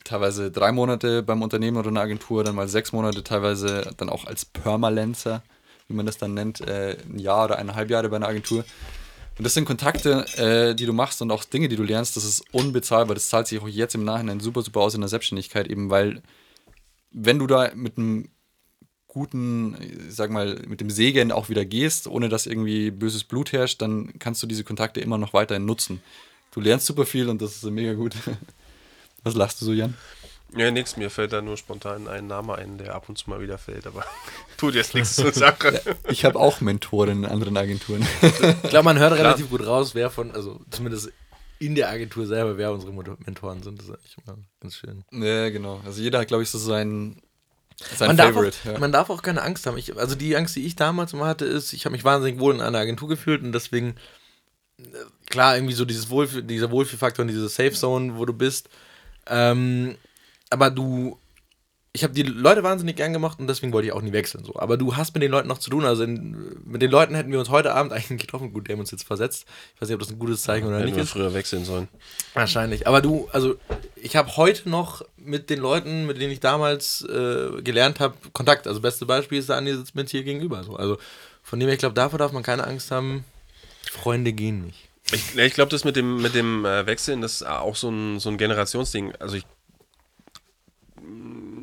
teilweise drei Monate beim Unternehmen oder einer Agentur, dann mal sechs Monate, teilweise dann auch als Permalencer, wie man das dann nennt, äh, ein Jahr oder eineinhalb Jahre bei einer Agentur. Und das sind Kontakte, äh, die du machst und auch Dinge, die du lernst, das ist unbezahlbar. Das zahlt sich auch jetzt im Nachhinein super, super aus in der Selbstständigkeit, eben weil, wenn du da mit einem guten, sag mal, mit dem Segen auch wieder gehst, ohne dass irgendwie böses Blut herrscht, dann kannst du diese Kontakte immer noch weiterhin nutzen. Du lernst super viel und das ist mega gut. Was lachst du so, Jan? Ja, nix, mir fällt da nur spontan ein Name ein, der ab und zu mal wieder fällt, aber tut jetzt nichts zur Sache. ich habe auch Mentoren in anderen Agenturen. ich glaube, man hört Klar. relativ gut raus, wer von, also zumindest in der Agentur selber, wer unsere Mentoren sind. Das ist eigentlich immer ganz schön. Ja, genau. Also jeder hat, glaube ich, so sein, sein man Favorite. Darf auch, ja. Man darf auch keine Angst haben. Ich, also die Angst, die ich damals immer hatte, ist, ich habe mich wahnsinnig wohl in einer Agentur gefühlt und deswegen, äh, klar, irgendwie so dieses Wohlfühl, dieser Wohlfühlfaktor und diese Safe Zone, wo du bist, ähm, aber du, ich habe die Leute wahnsinnig gern gemacht und deswegen wollte ich auch nie wechseln. So. Aber du hast mit den Leuten noch zu tun. Also in, mit den Leuten hätten wir uns heute Abend eigentlich getroffen. Gut, der haben uns jetzt versetzt. Ich weiß nicht, ob das ein gutes Zeichen oder hätten nicht wir ist. früher wechseln sollen. Wahrscheinlich. Aber du, also ich habe heute noch mit den Leuten, mit denen ich damals äh, gelernt habe, Kontakt. Also beste Beispiel ist der Andi sitzt mir hier gegenüber. So. Also von dem her, ich glaube, davor darf man keine Angst haben. Freunde gehen nicht. Ich, ich glaube, das mit dem, mit dem äh, Wechseln, das ist auch so ein, so ein Generationsding. Also ich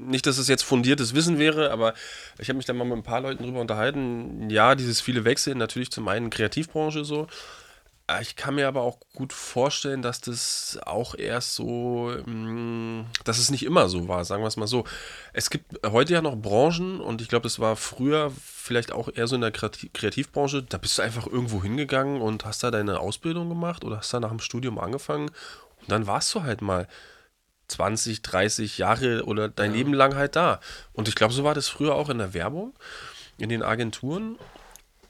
nicht, dass es jetzt fundiertes Wissen wäre, aber ich habe mich da mal mit ein paar Leuten drüber unterhalten. Ja, dieses viele Wechseln, natürlich zum einen Kreativbranche so. Äh, ich kann mir aber auch gut vorstellen, dass das auch erst so, mm, dass es nicht immer so war, sagen wir es mal so. Es gibt heute ja noch Branchen und ich glaube, das war früher vielleicht auch eher so in der Kreativbranche, da bist du einfach irgendwo hingegangen und hast da deine Ausbildung gemacht oder hast da nach dem Studium angefangen und dann warst du halt mal 20, 30 Jahre oder dein Leben lang halt da. Und ich glaube, so war das früher auch in der Werbung, in den Agenturen.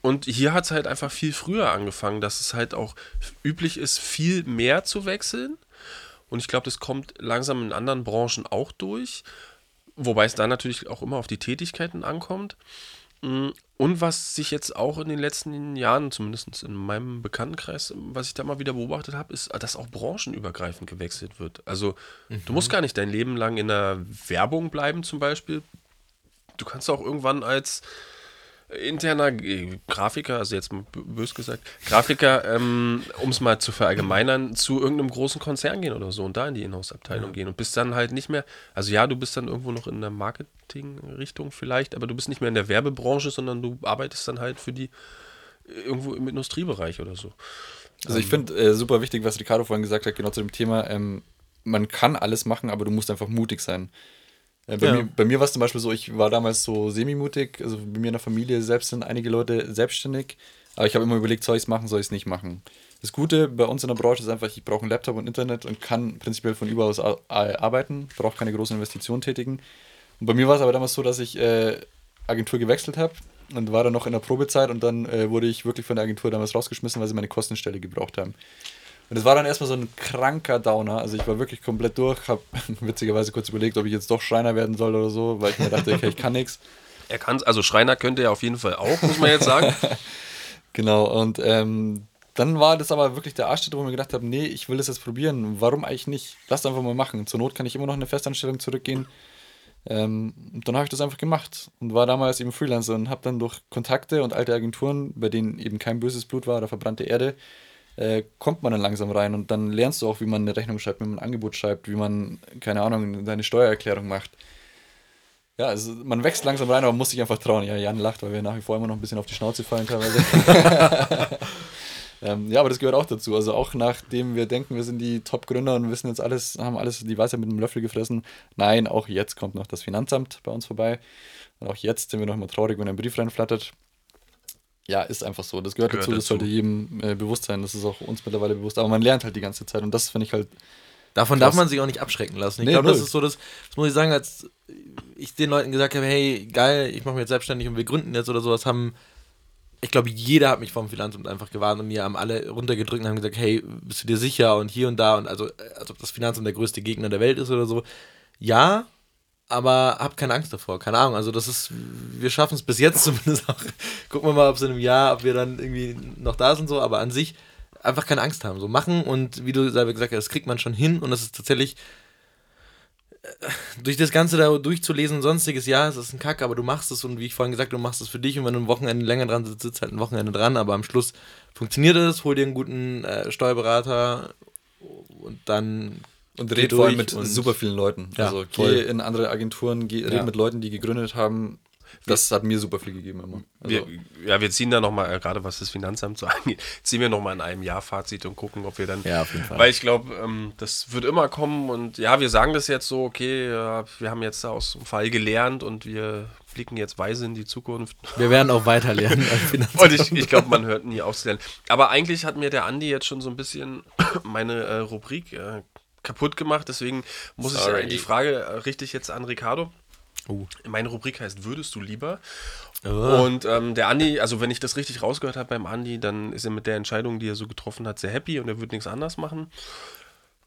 Und hier hat es halt einfach viel früher angefangen, dass es halt auch üblich ist, viel mehr zu wechseln. Und ich glaube, das kommt langsam in anderen Branchen auch durch. Wobei es da natürlich auch immer auf die Tätigkeiten ankommt. Mm, Und was sich jetzt auch in den letzten Jahren, zumindest in meinem Bekanntenkreis, was ich da mal wieder beobachtet habe, ist, dass auch branchenübergreifend gewechselt wird. Also du musst gar nicht dein Leben lang in der Werbung bleiben zum Beispiel. Du kannst auch irgendwann als interner äh, Grafiker, also jetzt bös gesagt, Grafiker, ähm, um es mal zu verallgemeinern, zu irgendeinem großen Konzern gehen oder so und da in die Inhouse-Abteilung gehen und bist dann halt nicht mehr, also ja, du bist dann irgendwo noch in der Marketing-Richtung vielleicht, aber du bist nicht mehr in der Werbebranche, sondern du arbeitest dann halt für die äh, irgendwo im Industriebereich oder so. Also ich finde äh, super wichtig, was Ricardo vorhin gesagt hat, genau zu dem Thema, ähm, man kann alles machen, aber du musst einfach mutig sein. Äh, bei, Ja. mir, bei mir war es zum Beispiel so, ich war damals so semi-mutig, also bei mir in der Familie selbst sind einige Leute selbstständig, aber ich habe immer überlegt, soll ich es machen, soll ich es nicht machen. Das Gute bei uns in der Branche ist einfach, ich brauche einen Laptop und Internet und kann prinzipiell von überall aus ar- arbeiten, brauche keine großen Investitionen tätigen. Und bei mir war es aber damals so, dass ich äh, Agentur gewechselt habe und war dann noch in der Probezeit und dann äh, wurde ich wirklich von der Agentur damals rausgeschmissen, weil sie meine Kostenstelle gebraucht haben. Und es war dann erstmal so ein kranker Downer. Also ich war wirklich komplett durch, habe witzigerweise kurz überlegt, ob ich jetzt doch Schreiner werden soll oder so, weil ich mir dachte, okay, ich kann nichts. Er kann also Schreiner könnte er auf jeden Fall auch, muss man jetzt sagen. Genau, und ähm, dann war das aber wirklich der Arschtritt, wo ich mir gedacht habe, nee, ich will das jetzt probieren. Warum eigentlich nicht? Lass einfach mal machen. Zur Not kann ich immer noch in eine Festanstellung zurückgehen. Ähm, und dann habe ich das einfach gemacht und war damals eben Freelancer und habe dann durch Kontakte und alte Agenturen, bei denen eben kein böses Blut war oder verbrannte Erde, äh, kommt man dann langsam rein und dann lernst du auch, wie man eine Rechnung schreibt, wie man ein Angebot schreibt, wie man, keine Ahnung, deine Steuererklärung macht. Ja, also man wächst langsam rein, aber muss sich einfach trauen. Ja, Jan lacht, weil wir nach wie vor immer noch ein bisschen auf die Schnauze fallen teilweise. ähm, ja, aber das gehört auch dazu. Also auch nachdem wir denken, wir sind die Top-Gründer und wissen jetzt alles, haben alles die Weisheit mit einem Löffel gefressen. Nein, auch jetzt kommt noch das Finanzamt bei uns vorbei. Und auch jetzt sind wir noch immer traurig, wenn ein Brief reinflattert. Ja, ist einfach so. Das gehört, Gehört dazu, das dazu. sollte jedem äh, bewusst sein. Das ist auch uns mittlerweile bewusst. Aber man lernt halt die ganze Zeit und das finde ich halt Davon Krass. darf man sich auch nicht abschrecken lassen. Ich Nee, glaube, das ist so, das, das muss ich sagen, als ich den Leuten gesagt habe, hey, geil, ich mache mich jetzt selbstständig und wir gründen jetzt oder sowas, haben, ich glaube, jeder hat mich vom Finanzamt einfach gewarnt und mir haben alle runtergedrückt und haben gesagt, hey, bist du dir sicher und hier und da und also, äh, als ob das Finanzamt der größte Gegner der Welt ist oder so. Ja, aber habt keine Angst davor, keine Ahnung. Also das ist, wir schaffen es bis jetzt zumindest auch. Gucken wir mal, ob es in einem Jahr, ob wir dann irgendwie noch da sind so, aber an sich einfach keine Angst haben, so machen und wie du selber gesagt hast, das kriegt man schon hin und das ist tatsächlich äh, durch das Ganze da durchzulesen sonstiges, ja, es ist ein Kack, aber du machst es und wie ich vorhin gesagt habe, du machst es für dich und wenn du ein Wochenende länger dran sitzt, sitzt halt ein Wochenende dran, aber am Schluss funktioniert es, hol dir einen guten äh, Steuerberater und dann Und red vor allem mit super vielen Leuten. Ja, also voll. geh in andere Agenturen, geh, Ja. red mit Leuten, die gegründet haben. Das hat mir super viel gegeben immer. Also, Wir, ja, wir ziehen da nochmal, äh, gerade was das Finanzamt so angeht, ziehen wir nochmal in einem Jahr Fazit und gucken, ob wir dann. Ja, auf jeden Fall. Weil ich glaube, ähm, das wird immer kommen und ja, wir sagen das jetzt so, okay, ja, wir haben jetzt aus dem Fall gelernt und wir blicken jetzt weise in die Zukunft. wir werden auch weiter lernen. Und ich, ich glaube, man hört nie auf zu lernen. Aber eigentlich hat mir der Andi jetzt schon so ein bisschen meine äh, Rubrik äh, kaputt gemacht. Deswegen muss Sorry. ich die Frage richtig jetzt an Ricardo. Oh. Meine Rubrik heißt Würdest du lieber? Oh. Und ähm, der Andi, also wenn ich das richtig rausgehört habe beim Andi, dann ist er mit der Entscheidung, die er so getroffen hat, sehr happy und er wird nichts anders machen.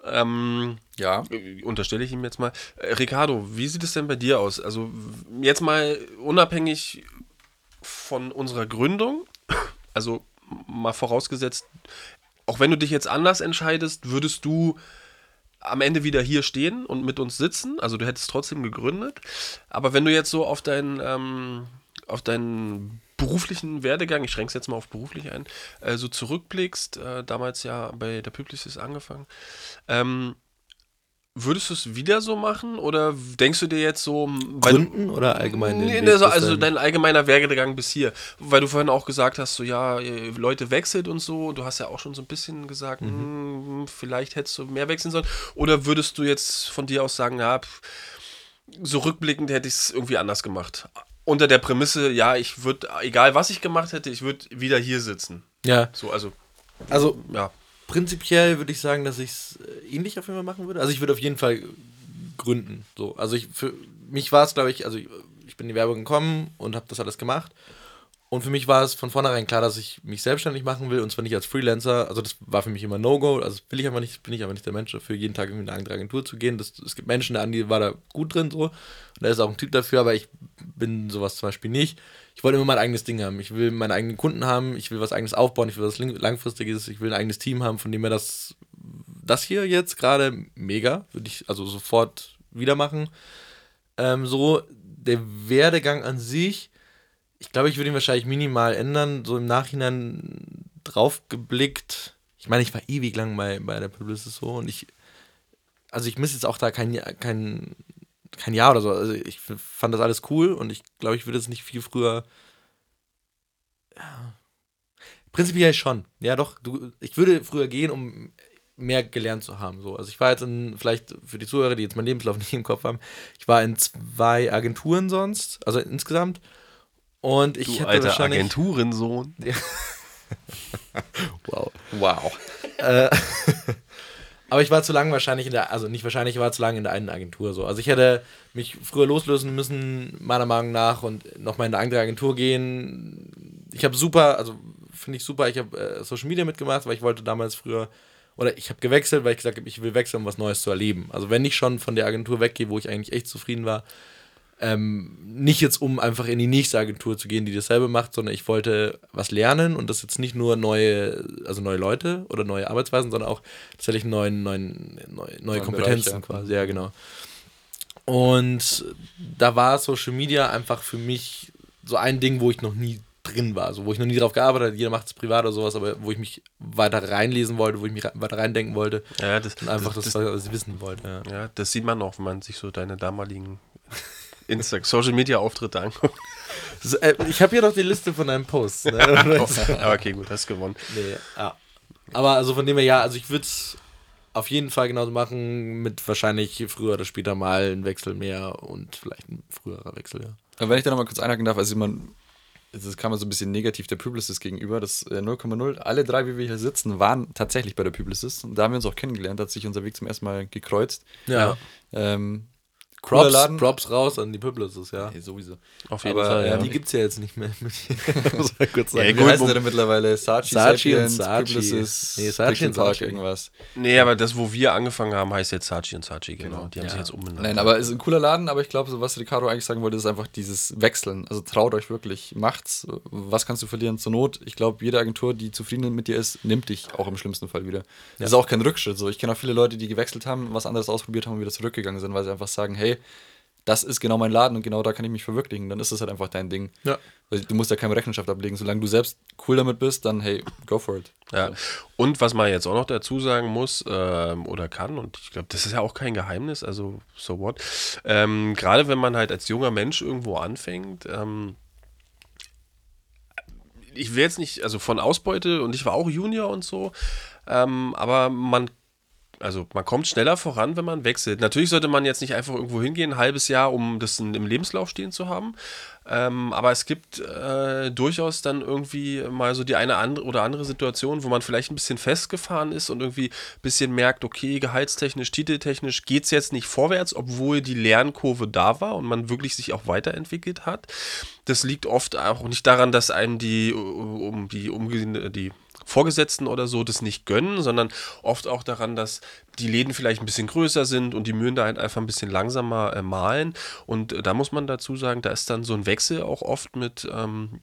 Ähm, ja. unterstelle ich ihm jetzt mal. Äh, Ricardo, wie sieht es denn bei dir aus? Also jetzt mal unabhängig von unserer Gründung, also mal vorausgesetzt, auch wenn du dich jetzt anders entscheidest, würdest du am Ende wieder hier stehen und mit uns sitzen. Also du hättest trotzdem gegründet. Aber wenn du jetzt so auf deinen, ähm, auf deinen beruflichen Werdegang, ich schränke es jetzt mal auf beruflich ein, äh, so zurückblickst, äh, damals ja bei der Publicis angefangen, ähm, würdest du es wieder so machen oder denkst du dir jetzt so, Gründen oder allgemein? Nee, nee, also dahin? dein allgemeiner Werdegang bis hier. Weil du vorhin auch gesagt hast, so ja, äh, Leute wechselt und so. Du hast ja auch schon so ein bisschen gesagt, hm, vielleicht hättest du mehr wechseln sollen. Oder würdest du jetzt von dir aus sagen, ja, pff, so rückblickend hätte ich es irgendwie anders gemacht. Unter der Prämisse, ja, ich würde, egal was ich gemacht hätte, ich würde wieder hier sitzen. Ja, So, also, also ja. Prinzipiell würde ich sagen, dass ich es ähnlich auf jeden Fall machen würde. Also ich würde auf jeden Fall gründen. So, also ich, für mich war es, glaube ich, also ich, ich bin in die Werbung gekommen und habe das alles gemacht. Und für mich war es von vornherein klar, dass ich mich selbstständig machen will und zwar nicht als Freelancer. Also das war für mich immer No-Go. Also will ich einfach nicht, bin ich aber nicht der Mensch dafür, jeden Tag in eine andere Agentur zu gehen. Das, es gibt Menschen, der Andi war da gut drin so. Und da ist auch ein Typ dafür, aber ich bin sowas zum Beispiel nicht. Ich wollte immer mein eigenes Ding haben. Ich will meine eigenen Kunden haben, ich will was eigenes aufbauen, ich will was langfristiges, ich will ein eigenes Team haben, von dem mir das, das hier jetzt gerade mega, würde ich also sofort wieder machen. Ähm, so, der Werdegang an sich ich glaube, ich würde ihn wahrscheinlich minimal ändern, so im Nachhinein drauf geblickt. Ich meine, ich war ewig lang bei, bei der Publicis so und ich, also ich misse jetzt auch da kein, kein, kein Jahr oder so. Also ich fand das alles cool und ich glaube, ich würde es nicht viel früher. Ja. Prinzipiell schon. Ja, doch, du, ich würde früher gehen, um mehr gelernt zu haben. So. Also ich war jetzt in, vielleicht für die Zuhörer, die jetzt meinen Lebenslauf nicht im Kopf haben, ich war in zwei Agenturen sonst, also insgesamt. Und ich du alter Agenturensohn. wow. Wow. Äh, aber ich war zu lange wahrscheinlich in der, also nicht wahrscheinlich, ich war zu lange in der einen Agentur so. Also ich hätte mich früher loslösen müssen, meiner Meinung nach, und nochmal in eine andere Agentur gehen. Ich habe super, also finde ich super, ich habe äh, Social Media mitgemacht, weil ich wollte damals früher, oder ich habe gewechselt, weil ich gesagt habe, ich will wechseln, um was Neues zu erleben. Also wenn ich schon von der Agentur weggehe, wo ich eigentlich echt zufrieden war, ähm, nicht jetzt, um einfach in die nächste Agentur zu gehen, die dasselbe macht, sondern ich wollte was lernen und das jetzt nicht nur neue, also neue Leute oder neue Arbeitsweisen, sondern auch tatsächlich neuen, neuen, neue, neue Kompetenzen Bereich, ja. quasi, ja, genau. Und da war Social Media einfach für mich so ein Ding, wo ich noch nie drin war, also wo ich noch nie drauf gearbeitet habe, jeder macht es privat oder sowas, aber wo ich mich weiter reinlesen wollte, wo ich mich weiter reindenken wollte ja, das, und einfach das, das, das wissen wollte. Ja. ja, das sieht man auch, wenn man sich so deine damaligen Insta Social Media Auftritte angucken. So, äh, ich habe hier noch die Liste von deinem Post. Ne? Aber okay, gut, hast gewonnen. Nee, ja. Aber also von dem her, ja, also ich würde es auf jeden Fall genauso machen, mit wahrscheinlich früher oder später mal ein Wechsel mehr und vielleicht ein früherer Wechsel, ja. Aber wenn ich da nochmal kurz einhaken darf, also man, das kam so ein bisschen negativ der Publicist gegenüber, das 0,0, äh, alle drei, wie wir hier sitzen, waren tatsächlich bei der Publicist und da haben wir uns auch kennengelernt, hat sich unser Weg zum ersten Mal gekreuzt. Ja. Ähm, Props, Laden. Props raus an die Publicis, ja. Hey, sowieso. Auf jeden Aber, Fall. Ja. Die gibt es ja jetzt nicht mehr. Muss man kurz sagen. Ja, Wie heißen denn mittlerweile? Sachi, Sachi und Sachi. Nee, Sachi und Sachi. irgendwas. Nee, aber das, wo wir angefangen haben, heißt jetzt Sachi und Sachi, genau. genau. Die haben ja. sich jetzt umbenannt. Nein, aber es ist ein cooler Laden, aber ich glaube, so was Ricardo eigentlich sagen wollte, ist einfach dieses Wechseln. Also traut euch wirklich, macht's. Was kannst du verlieren zur Not? Ich glaube, jede Agentur, die zufrieden mit dir ist, nimmt dich auch im schlimmsten Fall wieder. Das ist auch kein Rückschritt. So. Ich kenne auch viele Leute, die gewechselt haben, was anderes ausprobiert haben und wieder zurückgegangen sind, weil sie einfach sagen, hey, das ist genau mein Laden und genau da kann ich mich verwirklichen, dann ist das halt einfach dein Ding. Ja. Du musst ja keine Rechenschaft ablegen. Solange du selbst cool damit bist, dann hey, go for it. Ja. Und was man jetzt auch noch dazu sagen muss ähm, oder kann, und ich glaube, das ist ja auch kein Geheimnis, also so what. Ähm, Gerade wenn man halt als junger Mensch irgendwo anfängt, ähm, ich will jetzt nicht, also von Ausbeute und ich war auch Junior und so, ähm, aber man also man kommt schneller voran, wenn man wechselt. Natürlich sollte man jetzt nicht einfach irgendwo hingehen, ein halbes Jahr, um das im Lebenslauf stehen zu haben. Ähm, aber es gibt äh, durchaus dann irgendwie mal so die eine andere oder andere Situation, wo man vielleicht ein bisschen festgefahren ist und irgendwie ein bisschen merkt, okay, gehaltstechnisch, titeltechnisch geht es jetzt nicht vorwärts, obwohl die Lernkurve da war und man wirklich sich auch weiterentwickelt hat. Das liegt oft auch nicht daran, dass einem die um die um die Vorgesetzten oder so das nicht gönnen, sondern oft auch daran, dass die Läden vielleicht ein bisschen größer sind und die Mühlen da halt einfach ein bisschen langsamer äh, malen. Und äh, da muss man dazu sagen, da ist dann so ein Wechsel auch oft mit ähm,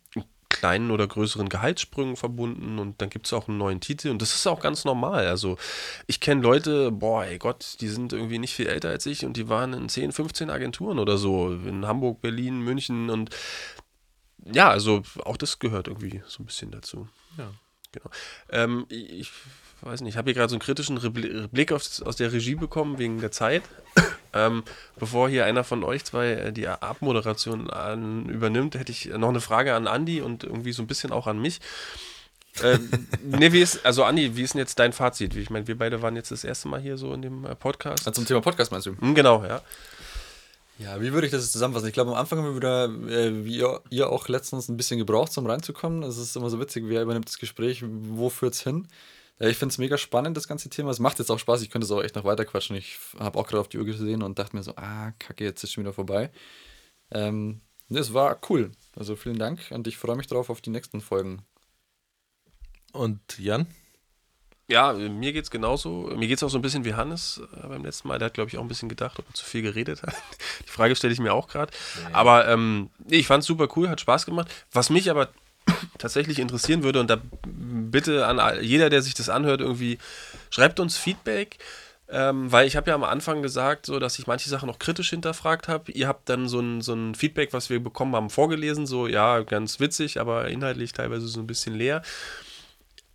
kleinen oder größeren Gehaltssprüngen verbunden und dann gibt es auch einen neuen Titel und das ist auch ganz normal. Also ich kenne Leute, boah, ey Gott, die sind irgendwie nicht viel älter als ich und die waren in 10, 15 Agenturen oder so, in Hamburg, Berlin, München und ja, also auch das gehört irgendwie so ein bisschen dazu. Ja. Genau. Ähm, ich weiß nicht, ich habe hier gerade so einen kritischen Blick aus, aus der Regie bekommen wegen der Zeit. ähm, bevor hier einer von euch zwei äh, die Abmoderation an, übernimmt, hätte ich noch eine Frage an Andi und irgendwie so ein bisschen auch an mich. ähm, nee, wie ist, also Andi, wie ist denn jetzt dein Fazit? Ich meine, wir beide waren jetzt das erste Mal hier so in dem äh, Podcast. Also zum Thema Podcast meinst du? Hm, genau, ja. Ja, wie würde ich das jetzt zusammenfassen? Ich glaube, am Anfang haben wir wieder, äh, wie ihr, ihr, auch letztens, ein bisschen gebraucht, um reinzukommen. Es ist immer so witzig, wer übernimmt das Gespräch, wo führt es hin? Ja, ich finde es mega spannend, das ganze Thema. Es macht jetzt auch Spaß. Ich könnte es auch echt noch weiter quatschen. Ich habe auch gerade auf die Uhr gesehen und dachte mir so, ah, kacke, jetzt ist schon wieder vorbei. Ähm, das war cool. Also vielen Dank und ich freue mich drauf auf die nächsten Folgen. Und Jan? Ja, mir geht's genauso. Mir geht's auch so ein bisschen wie Hannes äh, beim letzten Mal. Der hat, glaube ich, auch ein bisschen gedacht, ob er zu viel geredet hat. Frage stelle ich mir auch gerade. Aber ähm, ich fand's super cool, hat Spaß gemacht. Was mich aber tatsächlich interessieren würde, und da bitte an jeder, der sich das anhört, irgendwie schreibt uns Feedback. Ähm, weil ich habe ja am Anfang gesagt, so, dass ich manche Sachen noch kritisch hinterfragt habe. Ihr habt dann so ein, so ein Feedback, was wir bekommen haben, vorgelesen. So, ja, ganz witzig, aber inhaltlich teilweise so ein bisschen leer.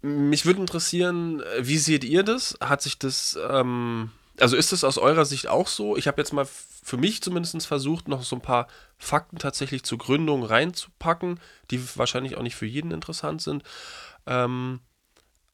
Mich würde interessieren, äh, wie seht ihr das? Hat sich das, ähm, also ist das aus eurer Sicht auch so? Ich habe jetzt mal für mich zumindest versucht, noch so ein paar Fakten tatsächlich zur Gründung reinzupacken, die wahrscheinlich auch nicht für jeden interessant sind. Ähm,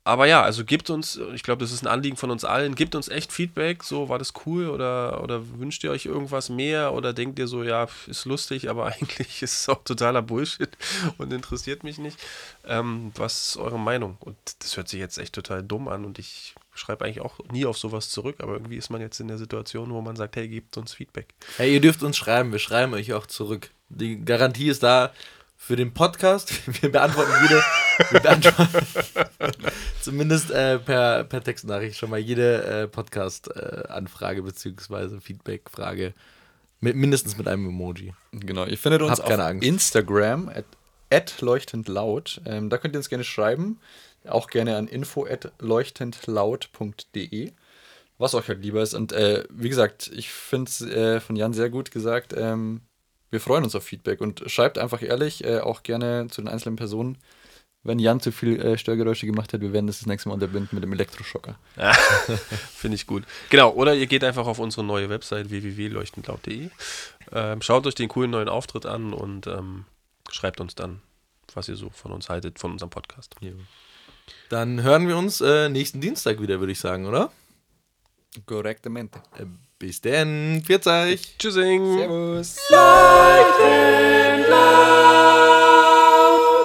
aber ja, also gebt uns, ich glaube, das ist ein Anliegen von uns allen, gebt uns echt Feedback, so war das cool oder, oder wünscht ihr euch irgendwas mehr oder denkt ihr so, ja, ist lustig, aber eigentlich ist es auch totaler Bullshit und interessiert mich nicht. Ähm, was ist eure Meinung? Und das hört sich jetzt echt total dumm an und ich schreibe eigentlich auch nie auf sowas zurück, aber irgendwie ist man jetzt in der Situation, wo man sagt, hey, gebt uns Feedback. Hey, ihr dürft uns schreiben, wir schreiben euch auch zurück. Die Garantie ist da für den Podcast. Wir beantworten jede, wir beantworten zumindest äh, per, per Textnachricht schon mal jede äh, Podcast-Anfrage bzw. Feedback-Frage. Mit, mindestens mit einem Emoji. Genau, ihr findet uns Habt auf. Instagram at, at leuchtendlaut. Ähm, da könnt ihr uns gerne schreiben. Auch gerne an info at leuchtendlaut.de. Was euch halt lieber ist. Und äh, wie gesagt, ich finde es äh, von Jan sehr gut gesagt. Ähm, wir freuen uns auf Feedback und schreibt einfach ehrlich, äh, auch gerne zu den einzelnen Personen. Wenn Jan zu viel äh, Störgeräusche gemacht hat, wir werden das das nächste Mal unterbinden mit dem Elektroschocker. Finde ich gut. Genau, oder ihr geht einfach auf unsere neue Website www.leuchtendlaut.de, ähm, schaut euch den coolen neuen Auftritt an und ähm, schreibt uns dann, was ihr so von uns haltet, von unserem Podcast. Dann hören wir uns äh, nächsten Dienstag wieder, würde ich sagen, oder? Korrektamente. Äh, bis denn. Pfiat euch. Tschüssing! Servus. Leuchtend